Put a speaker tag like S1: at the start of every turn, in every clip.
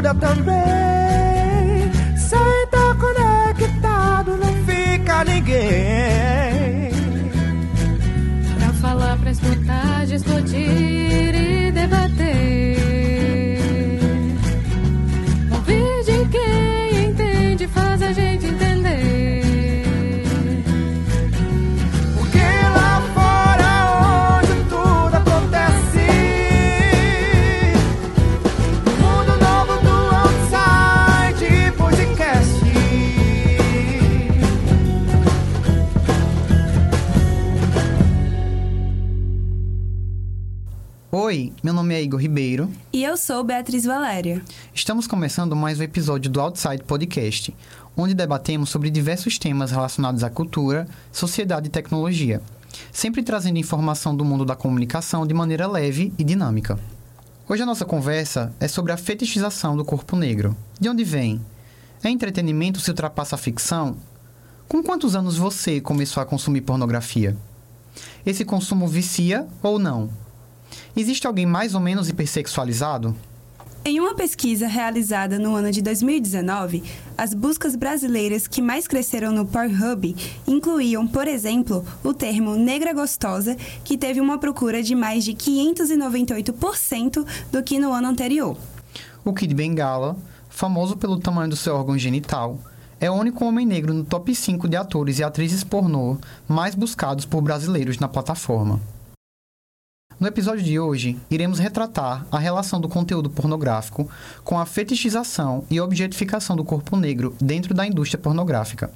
S1: ajuda também. Sem estar conectado, não fica ninguém.
S2: Pra falar, pra escutar, discutir
S3: Oi, meu nome é Igor Ribeiro.
S4: E eu sou Beatriz Valéria.
S3: Estamos começando mais um episódio do Outside Podcast, onde debatemos sobre diversos temas relacionados à cultura, sociedade e tecnologia, sempre trazendo informação do mundo da comunicação de maneira leve e dinâmica. Hoje a nossa conversa é sobre a fetichização do corpo negro. De onde vem? É entretenimento se ultrapassa a ficção? Com quantos anos você começou a consumir pornografia? Esse consumo vicia ou não? Existe alguém mais ou menos hipersexualizado?
S4: Em uma pesquisa realizada no ano de 2019, as buscas brasileiras que mais cresceram no Pornhub incluíam, por exemplo, o termo negra gostosa, que teve uma procura de mais de 598% do que no ano anterior.
S3: O Kid Bengala, famoso pelo tamanho do seu órgão genital, é o único homem negro no top 5 de atores e atrizes pornô mais buscados por brasileiros na plataforma. No episódio de hoje, iremos retratar a relação do conteúdo pornográfico com a fetichização e objetificação do corpo negro dentro da indústria pornográfica.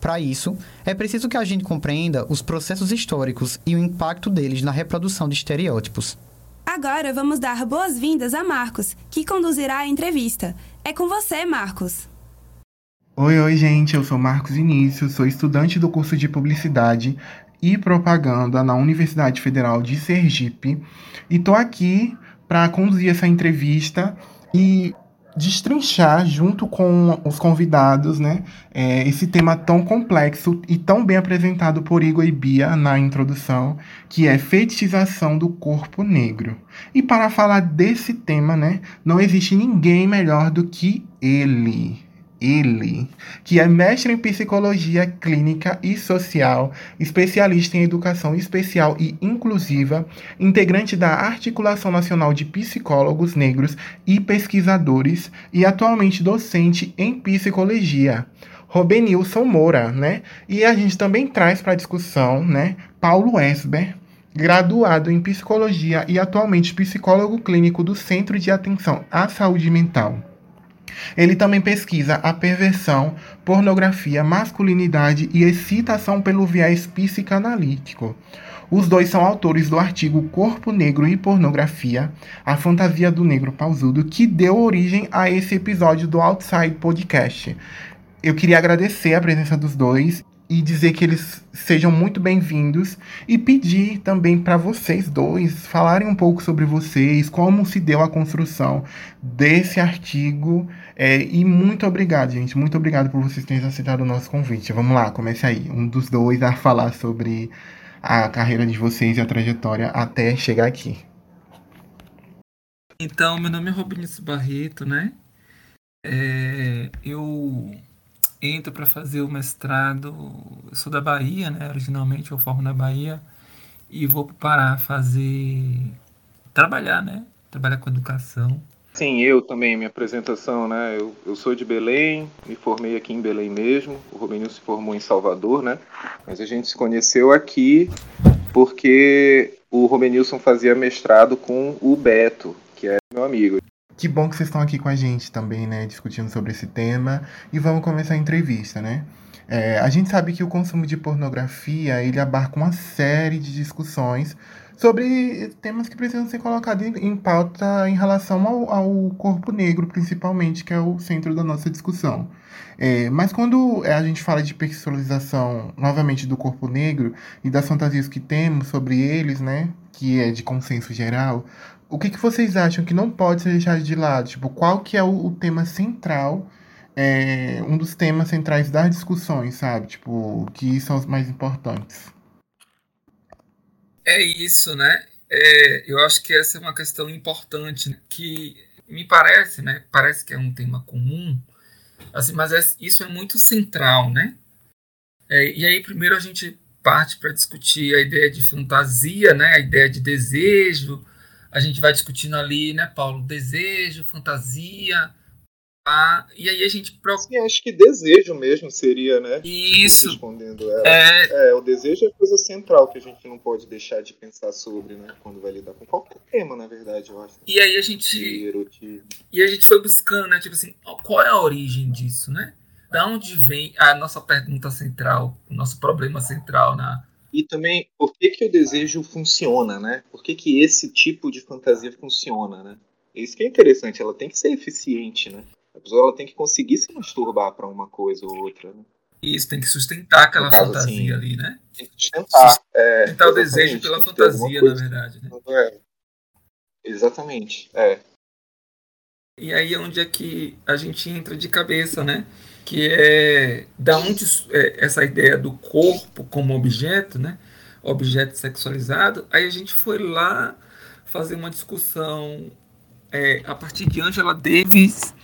S3: Para isso, é preciso que a gente compreenda os processos históricos e o impacto deles na reprodução de estereótipos.
S4: Agora vamos dar boas-vindas a Marcos, que conduzirá a entrevista. É com você, Marcos.
S5: Oi, oi, gente. Eu sou Marcos Início, sou estudante do curso de Publicidade e Propaganda na Universidade Federal de Sergipe e tô aqui para conduzir essa entrevista e destrinchar junto com os convidados, né, é, esse tema tão complexo e tão bem apresentado por Igor e Bia na introdução, que é fetichização do corpo negro. E para falar desse tema, né, não existe ninguém melhor do que ele ele, que é mestre em psicologia clínica e social, especialista em educação especial e inclusiva, integrante da Articulação Nacional de Psicólogos Negros e Pesquisadores e atualmente docente em psicologia. Robenilson Moura, né? E a gente também traz para discussão, né, Paulo Esber, graduado em psicologia e atualmente psicólogo clínico do Centro de Atenção à Saúde Mental. Ele também pesquisa a perversão, pornografia, masculinidade e excitação pelo viés psicanalítico. Os dois são autores do artigo Corpo Negro e Pornografia, a fantasia do negro pausudo, que deu origem a esse episódio do Outside Podcast. Eu queria agradecer a presença dos dois e dizer que eles sejam muito bem-vindos e pedir também para vocês dois falarem um pouco sobre vocês, como se deu a construção desse artigo. É, e muito obrigado, gente. Muito obrigado por vocês terem aceitado o nosso convite. Vamos lá, comece aí. Um dos dois a falar sobre a carreira de vocês e a trajetória até chegar aqui.
S6: Então, meu nome é Robinho Barreto, né? É, eu entro para fazer o mestrado. Eu sou da Bahia, né? Originalmente eu formo na Bahia e vou para o Pará fazer trabalhar, né? Trabalhar com educação.
S7: Sim, eu também, minha apresentação, né? Eu, eu sou de Belém, me formei aqui em Belém mesmo. O Robenil se formou em Salvador, né? Mas a gente se conheceu aqui porque o Robenilson fazia mestrado com o Beto, que é meu amigo.
S5: Que bom que vocês estão aqui com a gente também, né, discutindo sobre esse tema. E vamos começar a entrevista, né? É, a gente sabe que o consumo de pornografia, ele abarca uma série de discussões sobre temas que precisam ser colocados em, em pauta em relação ao, ao, corpo negro, principalmente, que é o centro da nossa discussão. É, mas quando a gente fala de personalização, novamente, do corpo negro e das fantasias que temos sobre eles, né, que é de consenso geral, o que, que vocês acham que não pode ser deixado de lado? Tipo, qual que é o, o tema central, é, um dos temas centrais das discussões, sabe? Tipo, que são os mais importantes.
S6: É isso, né? É, eu acho que essa é uma questão importante, né? que me parece, né? Parece que é um tema comum, assim, mas é, isso é muito central, né? É, e aí primeiro a gente parte para discutir a ideia de fantasia, né? A ideia de desejo. A gente vai discutindo ali, né, Paulo? Desejo, fantasia. Ah, e aí a gente procura.
S7: Sim, acho que desejo mesmo seria, né?
S6: Isso.
S7: Respondendo ela.
S6: É,
S7: É, o desejo é a coisa central que a gente não pode deixar de pensar sobre, né? Quando vai lidar com qualquer tema, na verdade, eu acho.
S6: e aí a gente. E a gente foi buscando, né? Tipo assim, qual é a origem disso, né? Da onde vem a nossa pergunta central, o nosso problema central na.
S7: E também, por que, que o desejo funciona, né? Por que, que esse tipo de fantasia funciona, né? Isso que é interessante, ela tem que ser eficiente, né? A pessoa ela tem que conseguir se masturbar para uma coisa ou outra, né?
S6: Isso tem que sustentar aquela
S7: caso,
S6: fantasia
S7: assim,
S6: ali, né?
S7: Tem que sustentar. É,
S6: Sustentar o
S7: exatamente,
S6: desejo pela fantasia, na verdade, né?
S7: É. Exatamente, é.
S6: E aí é onde é que a gente entra de cabeça, né? Que é da onde é, essa ideia do corpo como objeto, né? Objeto sexualizado. Aí a gente foi lá fazer uma discussão é, a partir de Angela Davis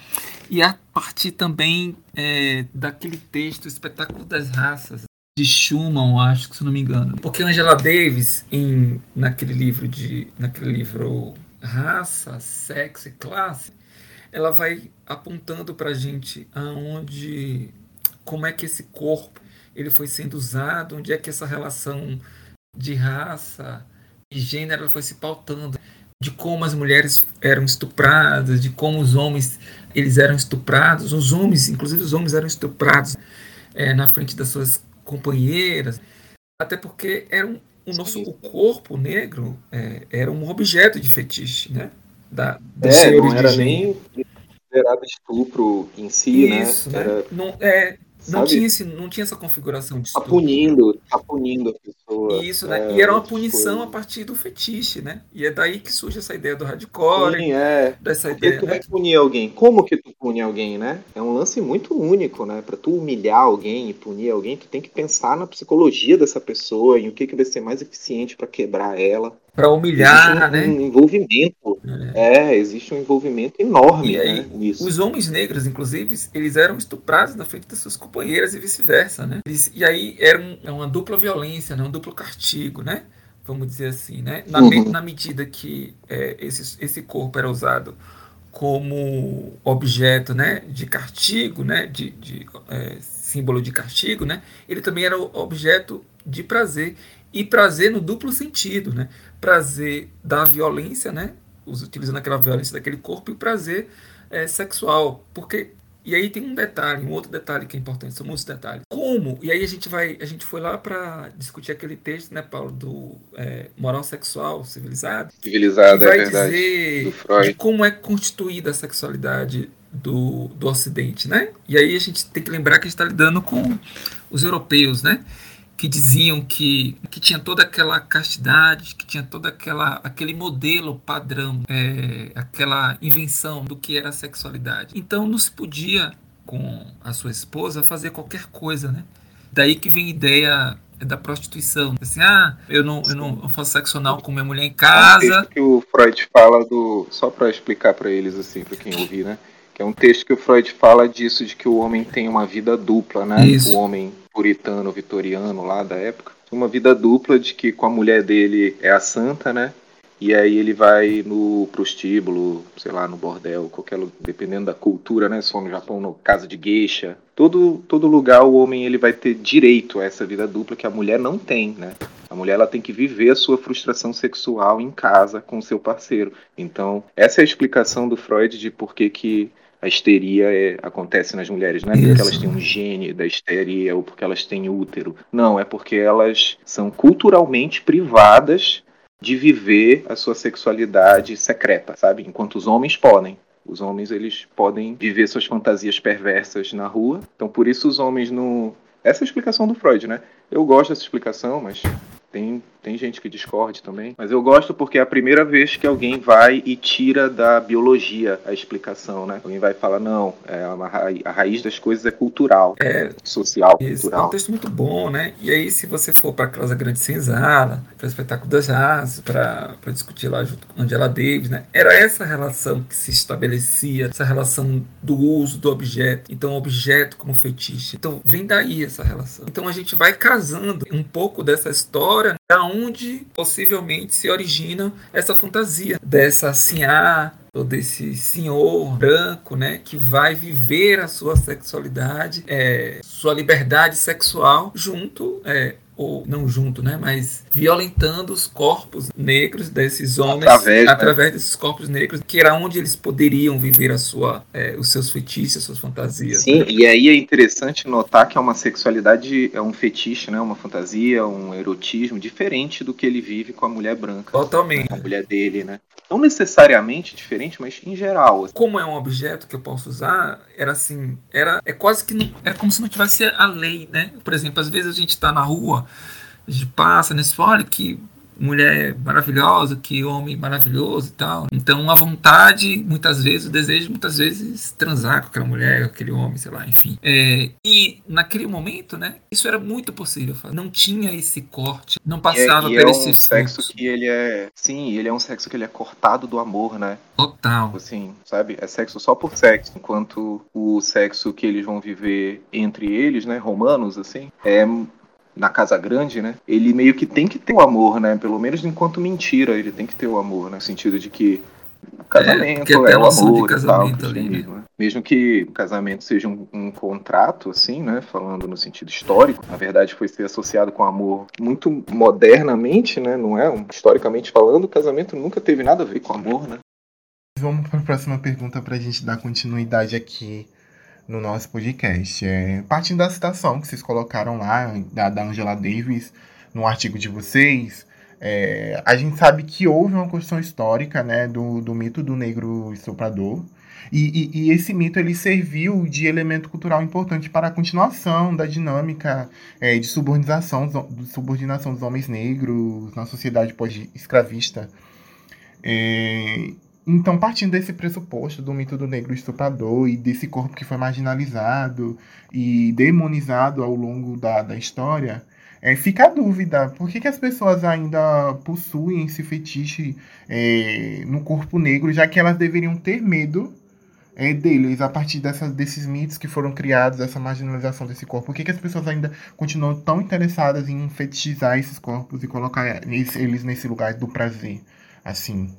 S6: e a partir também é, daquele texto Espetáculo das Raças de Schumann, acho que se não me engano. Porque Angela Davis em naquele livro de naquele livro Raça, Sexo e Classe, ela vai apontando para a gente aonde, como é que esse corpo ele foi sendo usado, onde é que essa relação de raça e gênero foi se pautando, de como as mulheres eram estupradas, de como os homens eles eram estuprados, os homens, inclusive os homens eram estuprados é, na frente das suas companheiras, até porque era um, o nosso o corpo negro é, era um objeto de fetiche, né? Da,
S7: É, não era nem considerado estupro em si,
S6: Isso,
S7: né?
S6: né?
S7: Era,
S6: Não, é, não,
S7: sabe?
S6: tinha esse, não tinha essa configuração de
S7: tá
S6: estupro.
S7: punindo, tá punindo a pessoa.
S6: Isso, né?
S7: é,
S6: e era uma punição a
S7: coisas.
S6: partir do fetiche, né? E é daí que surge essa ideia do hardcore,
S7: Sim, é.
S6: dessa
S7: Porque
S6: ideia,
S7: tu
S6: né?
S7: vai punir alguém. Como que tu pune alguém, né? É um lance muito único, né? Pra tu humilhar alguém e punir alguém, tu tem que pensar na psicologia dessa pessoa, em o que, que vai ser mais eficiente pra quebrar ela.
S6: Pra humilhar,
S7: existe um,
S6: né?
S7: um envolvimento. É, existe um envolvimento enorme,
S6: E aí,
S7: né? Nisso.
S6: os homens negros, inclusive, eles eram estuprados na frente das suas companheiras e vice-versa, né? Eles- e aí era um- é uma dupla violência, né? Duplo castigo, né? Vamos dizer assim, né? Na,
S7: Uhum.
S6: na medida que é, esse, esse corpo era usado como objeto, né? De castigo, né? De, de, é, símbolo de castigo, né? Ele também era objeto de prazer e prazer no duplo sentido, né? Prazer da violência, né? Utilizando aquela violência daquele corpo e prazer é, sexual, porque e aí tem um detalhe, um outro detalhe que é importante, são muitos detalhes. Como? E aí a gente vai, a gente foi lá para discutir aquele texto, né, Paulo, do é, moral sexual civilizado,
S7: Civilizado, é verdade.
S6: dizer
S7: Do Freud.
S6: de como é constituída a sexualidade do, do Ocidente, né? E aí a gente tem que lembrar que a gente está lidando com os europeus, né? Que diziam que, que tinha toda aquela castidade, que tinha toda aquela aquele modelo padrão, é, aquela invenção do que era a sexualidade. Então não se podia com a sua esposa fazer qualquer coisa, né? Daí que vem a ideia da prostituição. Assim, ah, eu não, eu não eu faço sexo anal com minha mulher em
S7: É um
S6: casa.
S7: texto que o Freud fala do. Só para explicar para eles, assim, para quem ouvir, né? Que é um texto que o Freud fala disso, de que o homem tem uma vida dupla, né?
S6: Isso.
S7: O homem puritano, vitoriano lá da época. Uma vida dupla de que com a mulher dele é a santa, né? E aí ele vai no prostíbulo, sei lá, no bordel, qualquer dependendo da cultura, né? Se for no Japão, no casa de geisha. Todo, todo lugar o homem ele vai ter direito a essa vida dupla que a mulher não tem, né? A mulher ela tem que viver a sua frustração sexual em casa com o seu parceiro. Então, essa é a explicação do Freud de por que, que a histeria é- acontece nas mulheres. Não é porque
S6: Isso.
S7: elas têm um gene da histeria ou porque elas têm útero. Não, é porque elas são culturalmente privadas de viver a sua sexualidade secreta, sabe? Enquanto os homens podem. Os homens eles podem viver suas fantasias perversas na rua. Então por isso os homens não. Essa é a explicação do Freud, né? Eu gosto dessa explicação, mas Tem, tem gente que discorde também. Mas eu gosto porque é a primeira vez que alguém vai e tira da biologia a explicação, né? Alguém vai falar, não, é a raiz das coisas é cultural,
S6: É,
S7: social,
S6: Isso, é um
S7: cultural.
S6: texto muito bom, né? E aí, se você for para a Casa Grande Senzala, para o Espetáculo das Raças, para discutir lá junto com Angela Davis, né? Era essa relação que se estabelecia, essa relação do uso do objeto. Então, objeto como fetiche. Então, vem daí essa relação. Então, a gente vai casando um pouco dessa história da onde possivelmente se origina essa fantasia dessa sinhá ou desse senhor branco, né, que vai viver a sua sexualidade, é, sua liberdade sexual junto, é, ou não junto, né, mas violentando os corpos negros desses homens
S7: Através, né?
S6: através desses corpos negros, que era onde eles poderiam viver a sua, é, os seus feitiços, as suas fantasias.
S7: Sim, e aí é interessante notar que é uma sexualidade, é um fetiche, né? Uma fantasia, um erotismo diferente do que ele vive com a mulher branca.
S6: Totalmente.
S7: A mulher dele, né? Não necessariamente diferente, mas em geral. assim.
S6: como é um objeto que eu posso usar, era assim, era é quase que não, era como se não tivesse a lei, né? Por exemplo, às vezes a gente está na rua, a gente passa nesse olha que mulher maravilhosa, que homem maravilhoso e tal. Então a vontade, muitas vezes, o desejo, muitas vezes transar com aquela mulher, com aquele homem, sei lá, enfim. É, e naquele momento, né? Isso era muito possível. fazer. Não tinha esse corte, não
S7: E é,
S6: passava
S7: e é
S6: esse
S7: um sexo
S6: fluxo.
S7: que ele é. Sim, ele é um sexo que ele é cortado do amor, né?
S6: total.
S7: Assim, sabe? É sexo só por sexo. Enquanto o sexo que eles vão viver entre eles, né? Romanos, assim, é na casa grande, né? Ele meio que tem que ter o amor, né? Pelo menos enquanto mentira, ele tem que ter o amor, né? No sentido de que o casamento
S6: porque
S7: é,
S6: a
S7: o amor e tal,
S6: casamento ali,
S7: cristianismo, né? Mesmo que o casamento seja um, um contrato, assim, né? Falando no sentido histórico, na verdade foi ser associado com amor muito modernamente, né? Não é? Um- historicamente falando, o casamento nunca teve nada a ver com amor, né?
S5: Vamos para a próxima pergunta para a gente dar continuidade aqui no nosso podcast. É, partindo da citação que vocês colocaram lá, da, da Angela Davis, no artigo de vocês, é, a gente sabe que houve uma construção histórica né, do, do mito do negro estuprador. E, e- e esse mito ele serviu de elemento cultural importante para a continuação da dinâmica é, de subordinação, de subordinação dos homens negros na sociedade pós-escravista. É, então, partindo desse pressuposto do mito do negro estuprador e desse corpo que foi marginalizado e demonizado ao longo da, da história, é, fica a dúvida: por que, que as pessoas ainda possuem esse fetiche é, no corpo negro, já que elas deveriam ter medo é, deles a partir desses mitos que foram criados, dessa marginalização desse corpo? Por que, que as pessoas ainda continuam tão interessadas em fetichizar esses corpos e colocar eles nesse lugar do prazer? Assim.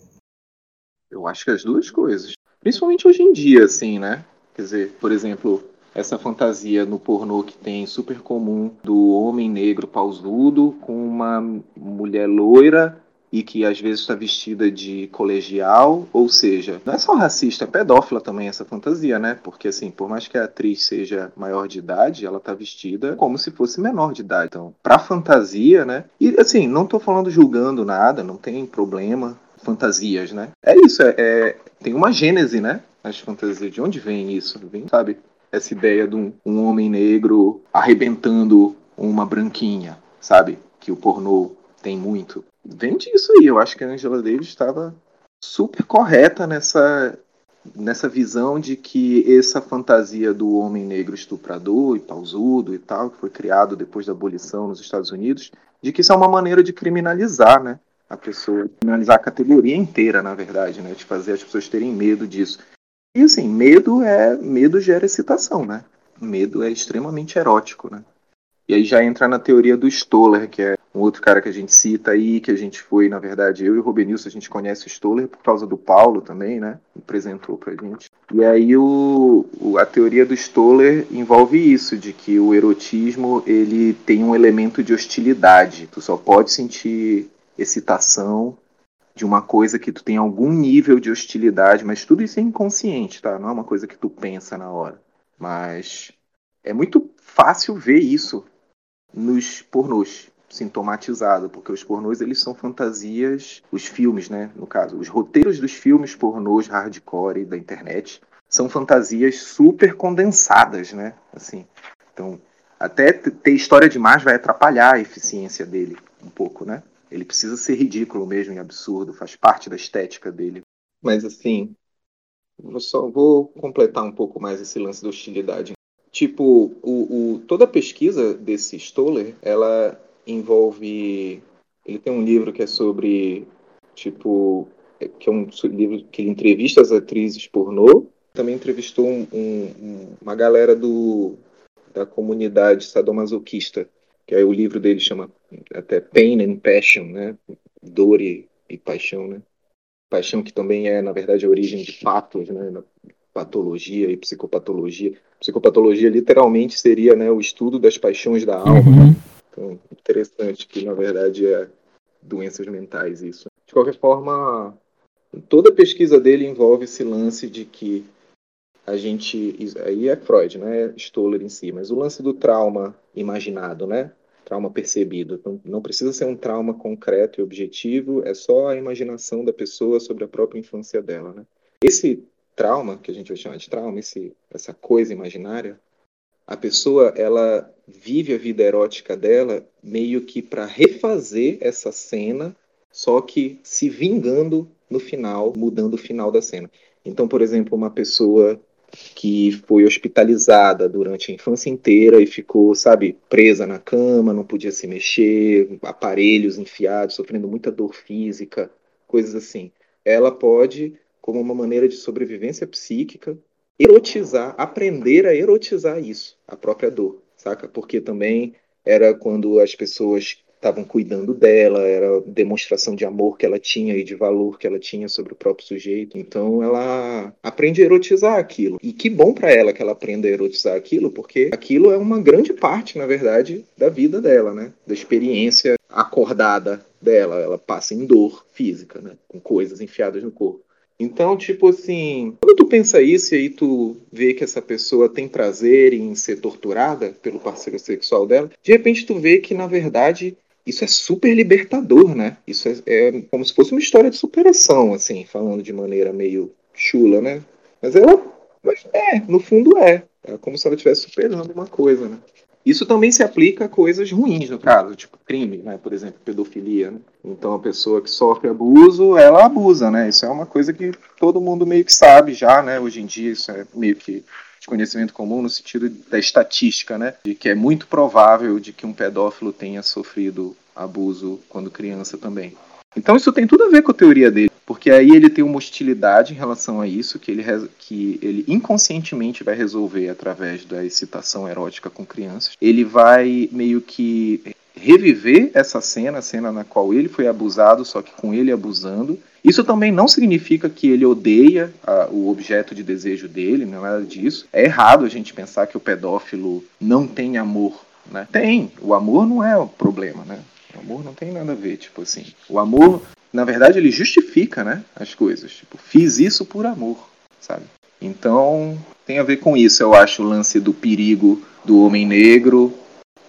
S7: Eu acho que as duas coisas. Principalmente hoje em dia, assim, né? Quer dizer, por exemplo, essa fantasia no pornô que tem super comum do homem negro pausudo com uma mulher loira e que às vezes está vestida de colegial, ou seja, não é só racista, é pedófila também essa fantasia, né? Porque assim, por mais que a atriz seja maior de idade, ela tá vestida como se fosse menor de idade. Então, pra fantasia, né? E assim, não tô falando julgando nada, não tem problema, fantasias, né? É isso, é, é- tem uma gênese, né? As fantasias, de onde vem isso? Vem, sabe? Essa ideia de um, um homem negro arrebentando uma branquinha, sabe? Que o pornô tem muito. Vem disso aí. Eu acho que a Angela Davis estava super correta nessa nessa visão de que essa fantasia do homem negro estuprador e pausudo e tal, que foi criado depois da abolição nos Estados Unidos, de que isso é uma maneira de criminalizar, né? A pessoa, criminalizar a categoria inteira, na verdade, né? De fazer as pessoas terem medo disso. E assim, medo é. Medo gera excitação, né? Medo é extremamente erótico, né? E aí já entra na teoria do Stoller, que é um outro cara que a gente cita aí, que a gente foi, na verdade, eu e o Rubenilson, a gente conhece o Stoller por causa do Paulo também, né? Apresentou pra gente. E aí o- a teoria do Stoller envolve isso, de que o erotismo, ele tem um elemento de hostilidade. Tu só pode sentir excitação de uma coisa que tu tem algum nível de hostilidade, mas tudo isso é inconsciente, tá? Não é uma coisa que tu pensa na hora. Mas é muito fácil ver isso nos pornôs sintomatizado, porque os pornôs eles são fantasias, os filmes, né, no caso, os roteiros dos filmes pornôs hardcore da internet são fantasias super condensadas, né? Assim. Então, até ter história demais vai atrapalhar a eficiência dele. um pouco, né? Ele precisa ser ridículo mesmo e absurdo, faz parte da estética dele. Mas assim, eu só vou completar um pouco mais esse lance da hostilidade. Tipo, o, o, toda a pesquisa desse Stoller, ela envolve. Ele tem um livro que é sobre, tipo, que é um livro que ele entrevista as atrizes pornô. Também entrevistou um, um, uma galera do, da comunidade sadomasoquista, que aí o livro dele chama até Pain and Passion, né? Dor e, e paixão, né? Paixão que também é, na verdade, a origem de patos, né? Patologia e psicopatologia. Psicopatologia literalmente seria né, o estudo das paixões da alma.
S6: Uhum.
S7: Então, interessante que, na verdade, é doenças mentais isso. De qualquer forma, toda a pesquisa dele envolve esse lance de que a gente. Aí é Freud, não é Stoller em si, mas o lance do trauma imaginado, né? Trauma percebido. Então, não precisa ser um trauma concreto e objetivo, é só a imaginação da pessoa sobre a própria infância dela, né? Esse trauma, que a gente vai chamar de trauma, esse, essa coisa imaginária, a pessoa ela vive a vida erótica dela meio que para refazer essa cena, só que se vingando no final, mudando o final da cena. Então, por exemplo, uma pessoa que foi hospitalizada durante a infância inteira e ficou, sabe, presa na cama, não podia se mexer, aparelhos enfiados, sofrendo muita dor física, coisas assim. Ela pode, como uma maneira de sobrevivência psíquica, erotizar, aprender a erotizar isso, a própria dor, saca? Porque também era quando as pessoas estavam cuidando dela, era demonstração de amor que ela tinha e de valor que ela tinha sobre o próprio sujeito. Então ela aprende a erotizar aquilo. E que bom para ela que ela aprenda a erotizar aquilo, porque aquilo é uma grande parte, na verdade, da vida dela, né? Da experiência acordada dela. Ela passa em dor física, né? Com coisas enfiadas no corpo. Então, tipo assim, quando tu pensa isso e aí tu vê que essa pessoa tem prazer em ser torturada pelo parceiro sexual dela, de repente tu vê que, na verdade, isso é super libertador, né? Isso é, é, como se fosse uma história de superação, assim, falando de maneira meio chula, né? Mas ela, mas é, no fundo é. É como se ela estivesse superando uma coisa, né? Isso também se aplica a coisas ruins, no caso, tipo crime, né? Por exemplo, pedofilia. Né? Então, a pessoa que sofre abuso, ela abusa, né? Isso é uma coisa que todo mundo meio que sabe já, né? Hoje em dia, isso é meio que de conhecimento comum no sentido da estatística, né? De que é muito provável de que um pedófilo tenha sofrido abuso quando criança também. Então isso tem tudo a ver com a teoria dele, porque aí ele tem uma hostilidade em relação a isso, que ele, que ele inconscientemente vai resolver através da excitação erótica com crianças. Ele vai meio que reviver essa cena, a cena na qual ele foi abusado, só que com ele abusando. Isso também não significa que ele odeia a, o objeto de desejo dele, não é nada disso. É errado a gente pensar que o pedófilo não tem amor. Né? Tem, o amor não é o problema, né? O amor não tem nada a ver, tipo assim. O amor, na verdade, ele justifica, né, as coisas. Tipo, fiz isso por amor, sabe? Então, tem a ver com isso, eu acho, o lance do perigo do homem negro,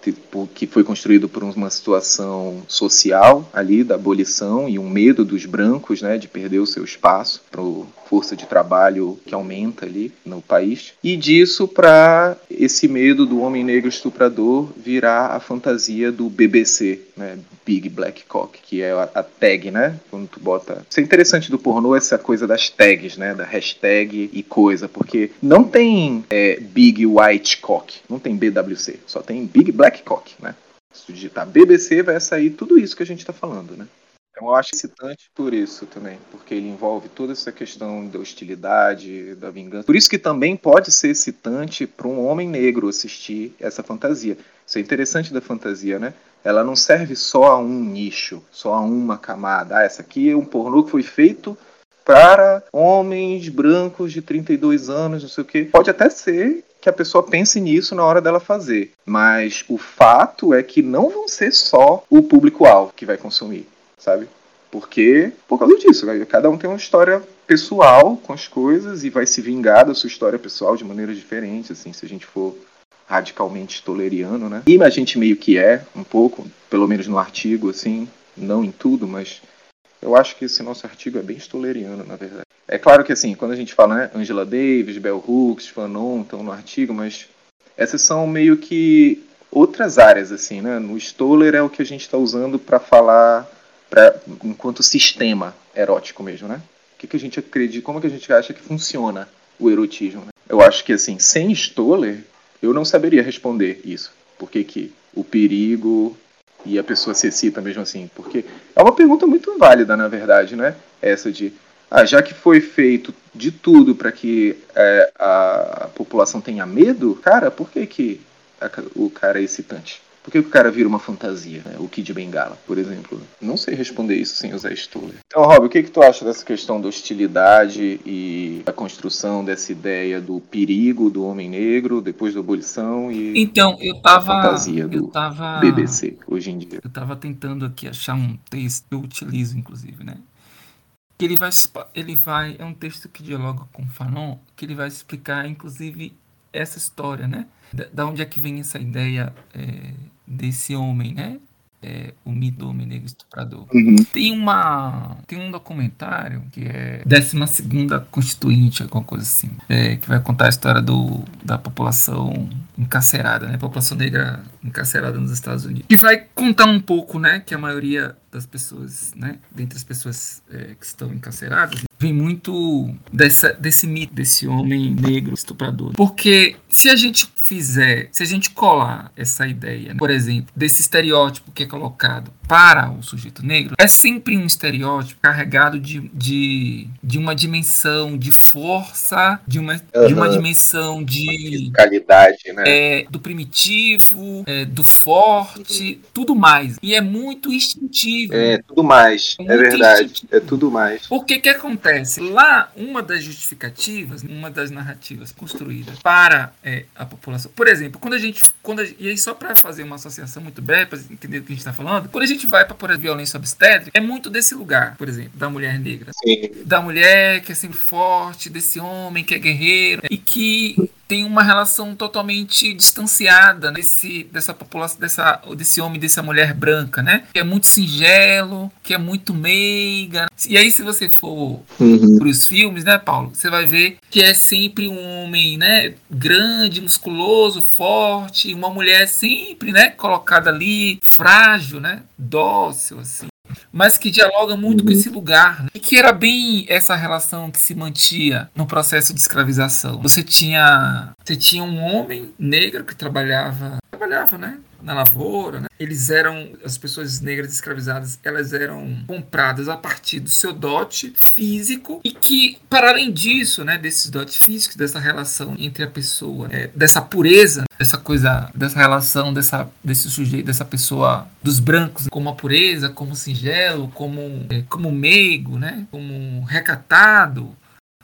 S7: tipo, que foi construído por uma situação social ali da abolição e um medo dos brancos, né, de perder o seu espaço para força de trabalho que aumenta ali no país. E disso para esse medo do homem negro estuprador virar a fantasia do BBC, né, Big Black Cock, que é a, tag, né? Quando tu bota. Isso é interessante do pornô, essa coisa das tags, né? Da hashtag e coisa, porque não tem é, Big White Cock, não tem BWC, só tem Big Black Cock, né? Se tu digitar BBC, vai sair tudo isso que a gente está falando, né? Então eu acho excitante por isso também, porque ele envolve toda essa questão da hostilidade, da vingança. Por isso que também pode ser excitante para um homem negro assistir essa fantasia. Isso é interessante da fantasia, né? Ela não serve só a um nicho, só a uma camada. Ah, essa aqui é um pornô que foi feito para homens brancos de 32 anos, não sei o quê. Pode até ser que a pessoa pense nisso na hora dela fazer, mas o fato é que não vão ser só o público-alvo que vai consumir sabe? Porque, por causa disso, cada um tem uma história pessoal com as coisas e vai se vingar da sua história pessoal de maneiras diferentes, assim, se a gente for radicalmente toleriano, né? E a gente meio que é, um pouco, pelo menos no artigo, assim, não em tudo, mas eu acho que esse nosso artigo é bem stoleriano, na verdade. É claro que, assim, quando a gente fala, né, Angela Davis, Bell Hooks, Fanon estão no artigo, mas essas são meio que outras áreas, assim, né? No Stoller é o que a gente está usando para falar pra, enquanto sistema erótico mesmo, né? O que, que a gente acredita, como que a gente acha que funciona o erotismo? Né? Eu acho que, assim, sem Stoller, eu não saberia responder isso. Por que, que o perigo e a pessoa se excita mesmo assim? Porque é uma pergunta muito válida, na verdade, né? Essa de, ah, já que foi feito de tudo para que é, a população tenha medo, cara, por que, que o cara é excitante? Por que o cara vira uma fantasia? Né? O Kid Bengala, por exemplo. Não sei responder isso sem usar Stoller. Então, Rob, o que, que tu acha dessa questão da hostilidade e a construção dessa ideia do perigo do homem negro depois da abolição e
S6: Então, eu tava.
S7: a fantasia do
S6: eu tava.
S7: BBC hoje em dia?
S6: Eu tava tentando aqui achar um texto que eu utilizo, inclusive, né? Que ele vai, ele vai, é um texto que dialoga com Fanon, que ele vai explicar, inclusive, essa história, né? Da, da onde é que vem essa ideia é, desse homem, né? É, o mito do homem negro estuprador. Tem uma tem um documentário que é 12 Constituinte, alguma coisa assim, é, que vai contar a história do, da população encarcerada, né? População negra encarcerada nos Estados Unidos. E vai contar um pouco, né, que a maioria das pessoas, né, dentre as pessoas é, que estão encarceradas, vem muito dessa, desse mito desse homem negro estuprador. Porque se a gente fizer, se a gente colar essa ideia, por exemplo, desse estereótipo que é colocado para o sujeito negro, é sempre um estereótipo carregado de, de, de uma dimensão de força, de uma, de uma dimensão de
S7: Fiscalidade, né?
S6: é, do primitivo, é, do forte, tudo mais. E é muito instintivo.
S7: É, tudo mais. É
S6: Muito
S7: verdade.
S6: instintivo.
S7: É tudo mais.
S6: O que que acontece? Lá, uma das justificativas, uma das narrativas construídas para é, a população. Por exemplo, quando a gente. Quando a- e aí, só para fazer uma associação muito breve, para entender do que a gente está falando, quando a gente vai para, exemplo, violência obstétrica, é muito desse lugar, por exemplo, da mulher negra.
S7: Sim.
S6: Da mulher que é sempre forte, desse homem que é guerreiro e que tem uma relação totalmente distanciada desse, dessa população, dessa, desse homem, dessa mulher branca, né? Que é muito singelo, que é muito meiga. E aí, se você for
S7: Uhum.
S6: para os filmes, né, Paulo? Você vai ver que é sempre um homem, né, grande, musculoso, forte, uma mulher sempre, né, colocada ali, frágil, né, dócil, assim. Mas que dialoga muito com esse lugar. né? E que era bem essa relação que se mantinha no processo de escravização. Você tinha, você tinha um homem negro que trabalhava, trabalhava, né? Na lavoura, né? Eles eram, as pessoas negras escravizadas, elas eram compradas a partir do seu dote físico e que, para além disso, né, desses dotes físicos, dessa relação entre a pessoa, é, dessa pureza, dessa coisa, dessa relação dessa, desse sujeito, dessa pessoa dos brancos, como a pureza, como singelo, como, é, como meigo, né, como recatado,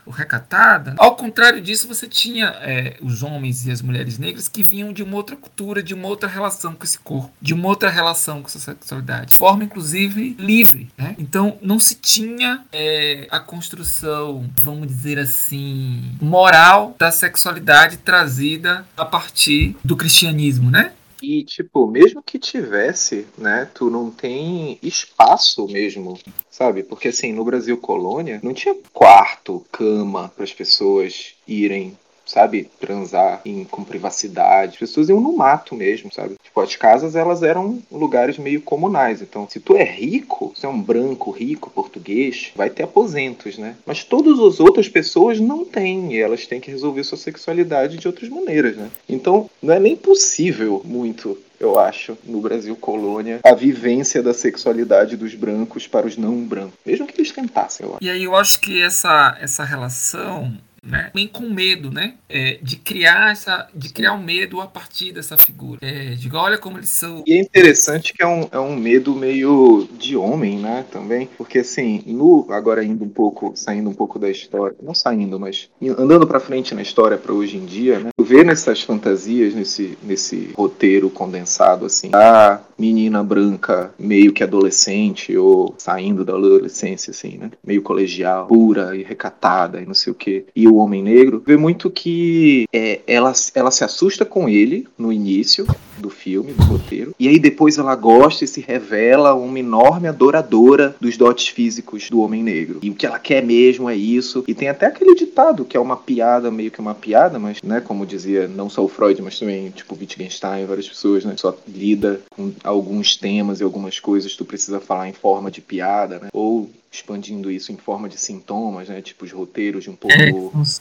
S6: recatada. Ao contrário disso, você tinha é, os homens e as mulheres negras que vinham de uma outra cultura, de uma outra relação com esse corpo, de uma outra relação com essa sexualidade, de forma inclusive livre. Né? Então não se tinha é, a construção, vamos dizer assim, moral da sexualidade trazida a partir do cristianismo, né?
S7: E, tipo, mesmo que tivesse, né, tu não tem espaço mesmo, sabe? Porque, assim, no Brasil colônia, não tinha quarto, cama para as pessoas irem, sabe? Transar em, com privacidade. As pessoas iam no mato mesmo, sabe? Tipo, as casas, elas eram lugares meio comunais. Então, se tu é rico, se é um branco rico português, vai ter aposentos, né? Mas todas as outras pessoas não têm. E elas têm que resolver sua sexualidade de outras maneiras, né? Então, não é nem possível muito eu acho, no Brasil colônia, a vivência da sexualidade dos brancos para os não brancos. Mesmo que eles tentassem, eu acho.
S6: E aí eu acho que essa, essa relação né, com medo, né? É, de criar essa, de criar um medo a partir dessa figura. É, de olha como eles são.
S7: E é interessante que é um, é um medo meio de homem, né, também, porque assim, no agora indo um pouco, saindo um pouco da história, não saindo, mas andando para frente na história para hoje em dia, né, tu vê nessas fantasias, nesse nesse roteiro condensado assim, a menina branca meio que adolescente ou saindo da adolescência assim, né, meio colegial, pura e recatada e não sei o que, e o homem negro, vê muito que é, ela ela se assusta com ele no início do filme, do roteiro. E aí depois ela gosta e se revela uma enorme adoradora dos dotes físicos do homem negro. E o que ela quer mesmo é isso. E tem até aquele ditado que é uma piada, meio que uma piada, mas, né, como dizia não só o Freud, mas também, tipo, Wittgenstein, várias pessoas, né, só lida com alguns temas e algumas coisas tu precisa falar em forma de piada, né? Ou expandindo isso em forma de sintomas, né? Tipo os roteiros de um pouco
S6: É,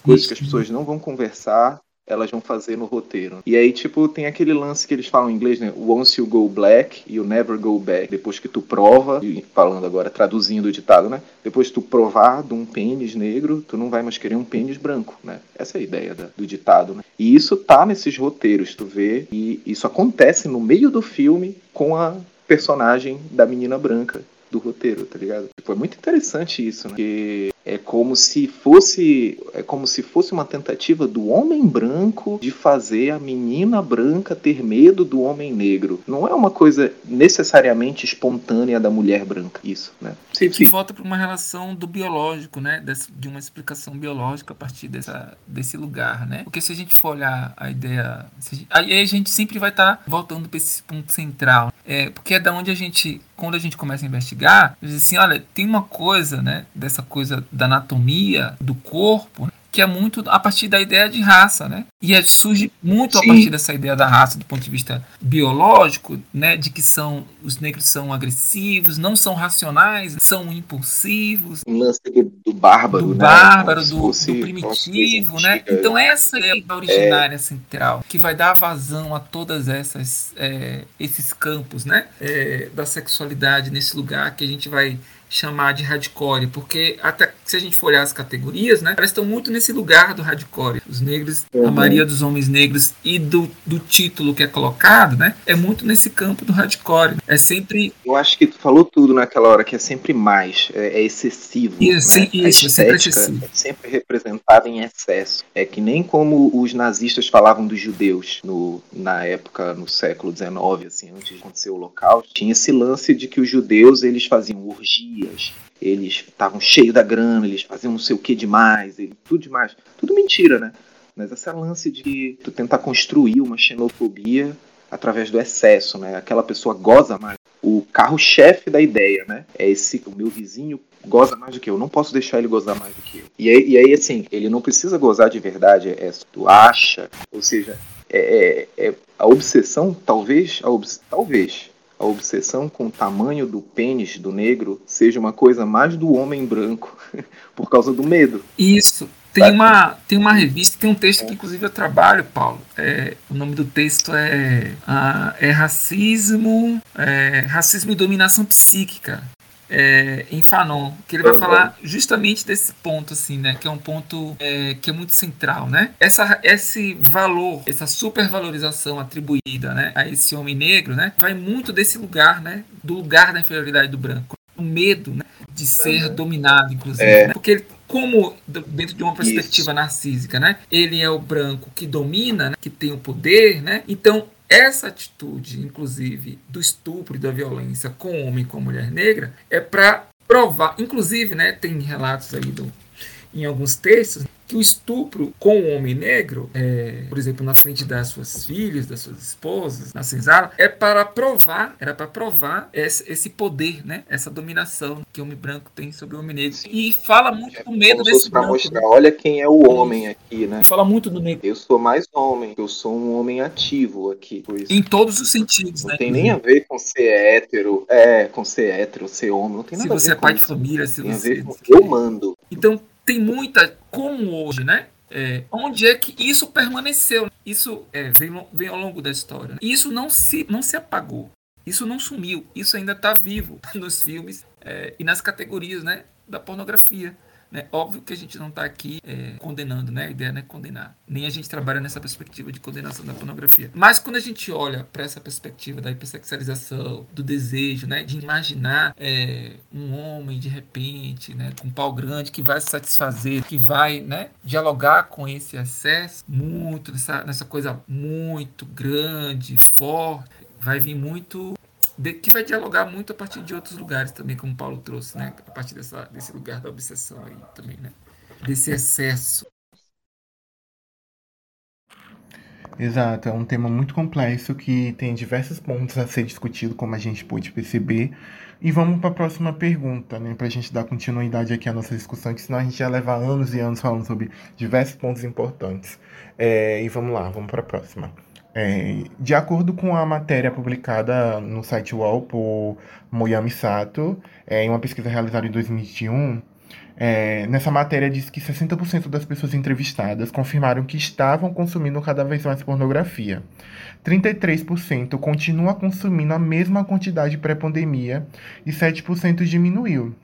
S7: coisas que as pessoas não vão conversar, elas vão fazer no roteiro. E aí, tipo, tem aquele lance que eles falam em inglês, né? Once you go black, you never go back. Depois que tu prova, e falando agora, traduzindo o ditado, né? Depois que tu provar de um pênis negro, tu não vai mais querer um pênis branco, né? Essa é a ideia da- do ditado, né? E isso tá nesses roteiros, tu vê, e isso acontece no meio do filme com a personagem da menina branca do roteiro, tá ligado? Tipo, é muito interessante isso, né? Porque é como se fosse é como se fosse uma tentativa do homem branco de fazer a menina branca ter medo do homem negro. Não é uma coisa necessariamente espontânea da mulher branca, isso, né? Sim,
S6: que
S7: sim.
S6: volta para uma relação do biológico, né? Dessa- de uma explicação biológica a partir dessa, desse lugar, né? Porque se a gente for olhar a ideia. aí a gente sempre vai estar voltando para esse ponto central. É, porque é da onde a gente. Quando a gente começa a investigar, diz assim, olha, tem uma coisa, né? Dessa coisa da anatomia do corpo. Que é muito a partir da ideia de raça, né? E é- surge muito
S7: Sim.
S6: a partir dessa ideia da raça do ponto de vista biológico, né? De que são os negros são agressivos, não são racionais, são impulsivos,
S7: Um lance do, bárbaro,
S6: do
S7: né?
S6: bárbaro, do,
S7: fosse
S6: do primitivo, né?
S7: antigas.
S6: Então essa é a originária central, que vai dar vazão a todas essas é, esses campos, né? É, da sexualidade nesse lugar que a gente vai chamar de hardcore, porque até se a gente for olhar as categorias, né, elas estão muito nesse lugar do hardcore. Os negros, a
S7: Uhum.
S6: maioria dos homens negros e do, do título que é colocado, né, é muito nesse campo do hardcore. É sempre
S7: Eu acho que tu falou tudo naquela hora, que é sempre mais, é, é excessivo.
S6: Isso,
S7: né?
S6: isso,
S7: a
S6: é sempre excessivo.
S7: é sempre representada em excesso. É que nem como os nazistas falavam dos judeus no, na época, no século XIX, assim, antes de acontecer o Holocausto, tinha esse lance de que os judeus eles faziam orgias, eles estavam cheios da grana, eles faziam não sei o que demais, tudo demais. Tudo mentira, né? Mas esse lance de tu tentar construir uma xenofobia através do excesso, né? Aquela pessoa goza mais. O carro-chefe da ideia, né? É esse, o meu vizinho goza mais do que eu, não posso deixar ele gozar mais do que eu. E aí, e aí assim, ele não precisa gozar de verdade, é tu acha, ou seja, é, é- é a obsessão, talvez, a obs- talvez, a obsessão com o tamanho do pênis do negro seja uma coisa mais do homem branco, por causa do medo.
S6: Isso. Tem uma, tem uma revista, tem um texto que inclusive eu trabalho, Paulo. É, o nome do texto é, ah, é Racismo, é, Racismo e Dominação Psíquica. É, em Fanon, que ele vai
S7: Uhum.
S6: falar justamente desse ponto, assim, né? Que é um ponto é, que é muito central, né? Essa, esse valor, essa supervalorização atribuída, né, a esse homem negro, né? Vai muito desse lugar, né? Do lugar da inferioridade do branco, o medo, né? De ser dominado, inclusive,
S7: É.
S6: né? porque ele, como dentro de uma perspectiva
S7: Isso.
S6: narcísica, né? Ele é o branco que domina, né? que tem o poder, né? Então essa atitude, inclusive, do estupro e da violência com homem e com mulher negra, é para provar, inclusive, né, tem relatos aí do, em alguns textos que o estupro com o homem negro, é, por exemplo, na frente das suas filhas, das suas esposas, na senzala, é para provar, era para provar esse, esse poder, né, essa dominação que o homem branco tem sobre o homem negro. E fala muito do medo
S7: se
S6: desse branco.
S7: mostrar,
S6: né?
S7: olha quem é o homem aqui, né?
S6: Fala muito do negro
S7: Eu sou mais homem, eu sou um homem ativo aqui.
S6: Em todos os sentidos,
S7: não
S6: né?
S7: tem nem a ver com ser hétero, é, com ser hétero, ser homem, não tem
S6: se
S7: nada a
S6: você
S7: ver
S6: é pai de família, se você
S7: eu mando.
S6: Então tem muita, como hoje, né? É, onde é que isso permaneceu? Isso é, vem, vem ao longo da história. né? Isso não se, não se apagou. Isso não sumiu. Isso ainda está vivo nos filmes é, e nas categorias né, da pornografia. Né? Óbvio que a gente não está aqui é, condenando, né? A ideia não é condenar. Nem a gente trabalha nessa perspectiva de condenação da pornografia. Mas quando a gente olha para essa perspectiva da hipersexualização, do desejo, né? De imaginar é, um homem de repente, né? Com um pau grande que vai se satisfazer, que vai, né? Dialogar com esse excesso muito, nessa, nessa coisa muito grande, forte, vai vir muito de- que vai dialogar muito a partir de outros lugares também, como Paulo trouxe, né? A partir dessa, desse lugar da obsessão aí também, né? Desse excesso.
S5: Exato, é um tema muito complexo que tem diversos pontos a ser discutido, como a gente pôde perceber. E vamos para a próxima pergunta, né, para a gente dar continuidade aqui à nossa discussão, que senão a gente já leva anos e anos falando sobre diversos pontos importantes. É, e vamos lá, vamos para a próxima. É, de acordo com a matéria publicada no site UOL por Moyami Sato, é, em uma pesquisa realizada em 2021, é, nessa matéria diz que 60% das pessoas entrevistadas confirmaram que estavam consumindo cada vez mais pornografia. 33% continua consumindo a mesma quantidade pré-pandemia e 7% diminuiu.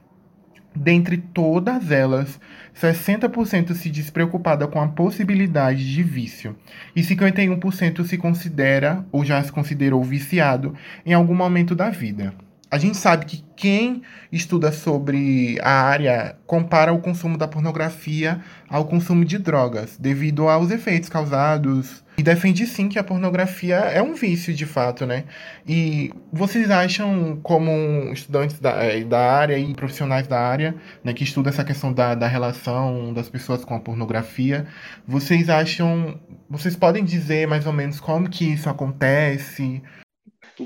S5: Dentre todas elas, 60% se diz preocupada com a possibilidade de vício e 51% se considera ou já se considerou viciado em algum momento da vida. A gente sabe que quem estuda sobre a área compara o consumo da pornografia ao consumo de drogas, devido aos efeitos causados. E defende sim que a pornografia é um vício de fato, né? E vocês acham, como estudantes da, eh, da área e profissionais da área, né, que estudam essa questão da, da relação das pessoas com a pornografia, vocês acham. Vocês podem dizer mais ou menos como que isso acontece?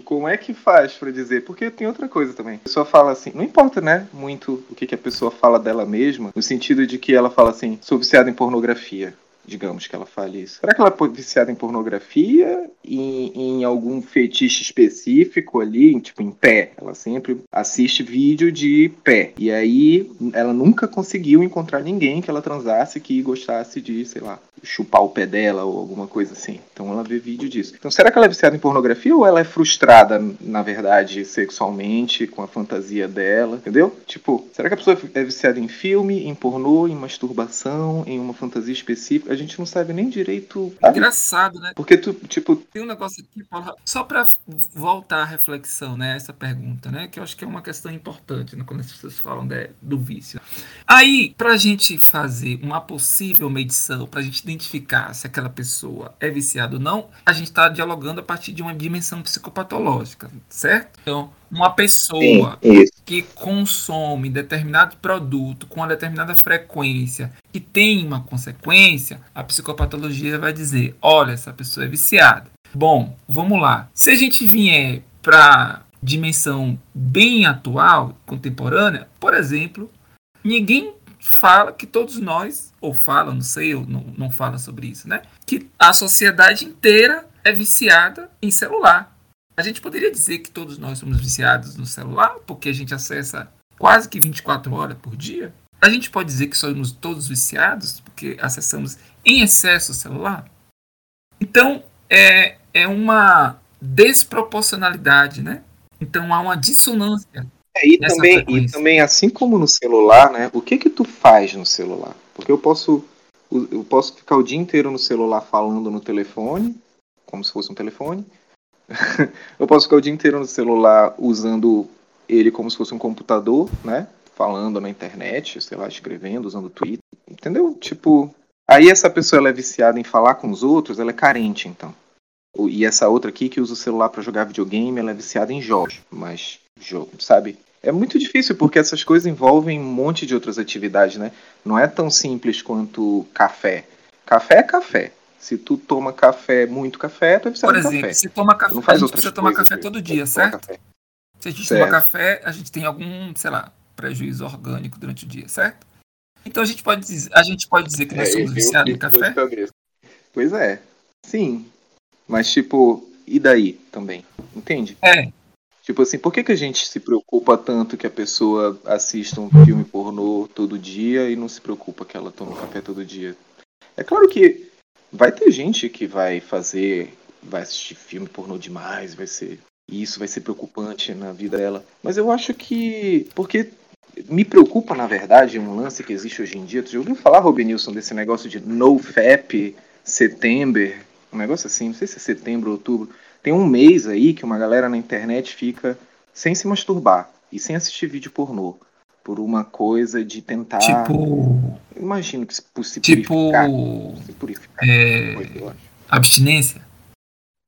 S7: Como é que faz pra dizer? Porque tem outra coisa também. A pessoa fala assim, não importa, né, muito o que, que a pessoa fala dela mesma, no sentido de que ela fala assim, sou viciada em pornografia. Digamos que ela fale isso. Será que ela é viciada em pornografia? Em, em algum fetiche específico ali, tipo em pé? Ela sempre assiste vídeo de pé. E aí ela nunca conseguiu encontrar ninguém que ela transasse que gostasse de, sei lá, chupar o pé dela ou alguma coisa assim. Então ela vê vídeo disso. Então será que ela é viciada em pornografia ou ela é frustrada, na verdade, sexualmente, com a fantasia dela? Entendeu? Tipo, será que a pessoa é viciada em filme, em pornô, em masturbação, em uma fantasia específica? A gente não sabe nem direito. sabe?
S6: Engraçado, né?
S7: Porque tu, tipo,
S6: Tem um negócio aqui, Paulo, só para voltar à reflexão, né? Essa pergunta, né? Que eu acho que é uma questão importante né, quando as pessoas falam de- do vício. Aí, para a gente fazer uma possível medição, para a gente identificar se aquela pessoa é viciada ou não, a gente está dialogando a partir de uma dimensão psicopatológica, certo? Então, uma pessoa
S7: isso.
S6: que consome determinado produto com uma determinada frequência que tem uma consequência, a psicopatologia vai dizer: olha, essa pessoa é viciada. Bom, vamos lá. Se a gente vier para dimensão bem atual, contemporânea, por exemplo, ninguém fala que todos nós, ou fala, não sei, ou não, não fala sobre isso, né? Que a sociedade inteira é viciada em celular. A gente poderia dizer que todos nós somos viciados no celular, porque a gente acessa quase que 24 horas por dia. A gente pode dizer que somos todos viciados, porque acessamos em excesso o celular. Então, é, é uma desproporcionalidade, né? Então, há uma dissonância.
S7: É, e, também, e também, assim como no celular, né? O que que tu faz no celular? Porque eu posso, eu posso ficar o dia inteiro no celular falando no telefone, como se fosse um telefone. eu posso ficar o dia inteiro no celular usando ele como se fosse um computador, né? Falando na internet, sei lá, escrevendo, usando Twitter. Entendeu? Tipo, aí essa pessoa ela é viciada em falar com os outros, ela é carente, então. E essa outra aqui que usa o celular para jogar videogame, ela é viciada em jogos. Mas, jogo, sabe? É muito difícil porque essas coisas envolvem um monte de outras atividades, né? Não é tão simples quanto café. Café é café. Se tu toma café, muito café, tu é
S6: Por
S7: em
S6: exemplo,
S7: café.
S6: você toma
S7: Tu
S6: café,
S7: não
S6: a
S7: faz
S6: gente
S7: outras
S6: precisa tomar café todo
S7: tu
S6: dia, certo? Se a gente
S7: Certo.
S6: toma café, a gente tem algum, sei lá, prejuízo orgânico durante o dia, certo? Então a gente pode dizer, a gente pode dizer que nós
S7: É,
S6: somos viciados em café?
S7: Pois é. Sim. Mas, tipo, e daí também? Entende?
S6: É,
S7: Tipo assim, por que, que a gente se preocupa tanto que a pessoa assista um filme pornô todo dia e não se preocupa que ela toma café todo dia? É claro que vai ter gente que vai fazer, vai assistir filme pornô demais, vai ser. E isso vai ser preocupante na vida dela. Mas eu acho que. Porque me preocupa, na verdade, um lance que existe hoje em dia. Tu já ouviu falar, Robinilson, desse negócio de NoFap, Setembro? Um negócio assim, não sei se é setembro ou outubro. Tem um mês aí que uma galera na internet fica sem se masturbar e sem assistir vídeo pornô. Por uma coisa de tentar.
S6: tipo,
S7: Imagino que se, se
S6: tipo.
S7: Se purificar.
S6: é,
S7: coisa,
S6: abstinência.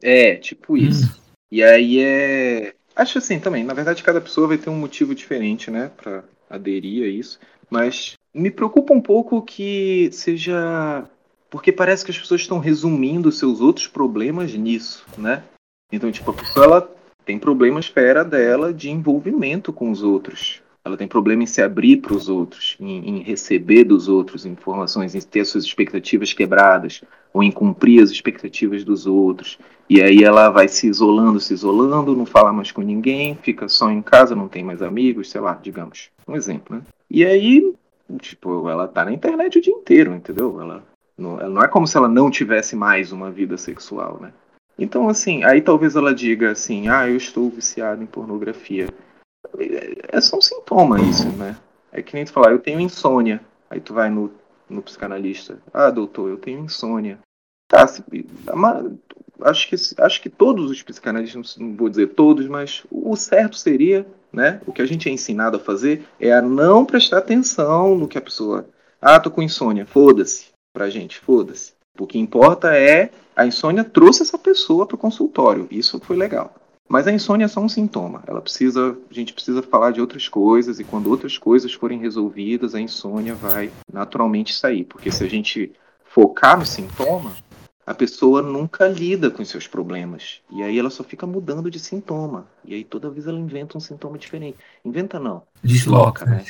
S7: É, tipo isso.
S6: Hum.
S7: E aí é. Acho assim também, na verdade cada pessoa vai ter um motivo diferente, né, pra aderir a isso. Mas me preocupa um pouco que seja Porque parece que as pessoas estão resumindo seus outros problemas nisso, né? Então, tipo, a pessoa ela tem problemas fera dela de envolvimento com os outros. Ela tem problema em se abrir para os outros, em, em, receber dos outros informações, em ter suas expectativas quebradas, ou em cumprir as expectativas dos outros. E aí ela vai se isolando, se isolando, não fala mais com ninguém, fica só em casa, não tem mais amigos, sei lá, digamos. Um exemplo, né? E aí, tipo, ela tá na internet o dia inteiro, entendeu? Ela não, ela não é como se ela não tivesse mais uma vida sexual, né? Então, assim, aí talvez ela diga assim, ah, eu estou viciado em pornografia. É só um sintoma isso, né? É que nem tu falar, eu tenho insônia. Aí tu vai no, no psicanalista. Ah, doutor, eu tenho insônia. Tá, se, acho que, acho que todos os psicanalistas, não vou dizer todos, mas o certo seria, né? O que a gente é ensinado a fazer é a não prestar atenção no que a pessoa. Ah, tô com insônia. Foda-se pra gente, foda-se. O que importa é a insônia trouxe essa pessoa para o consultório. Isso foi legal. Mas a insônia é só um sintoma. Ela precisa, a gente precisa falar de outras coisas e quando outras coisas forem resolvidas, a insônia vai naturalmente sair, porque se a gente focar no sintoma, a pessoa nunca lida com os seus problemas. E aí ela só fica mudando de sintoma. E aí toda vez ela inventa um sintoma diferente. Inventa não. Desloca, né?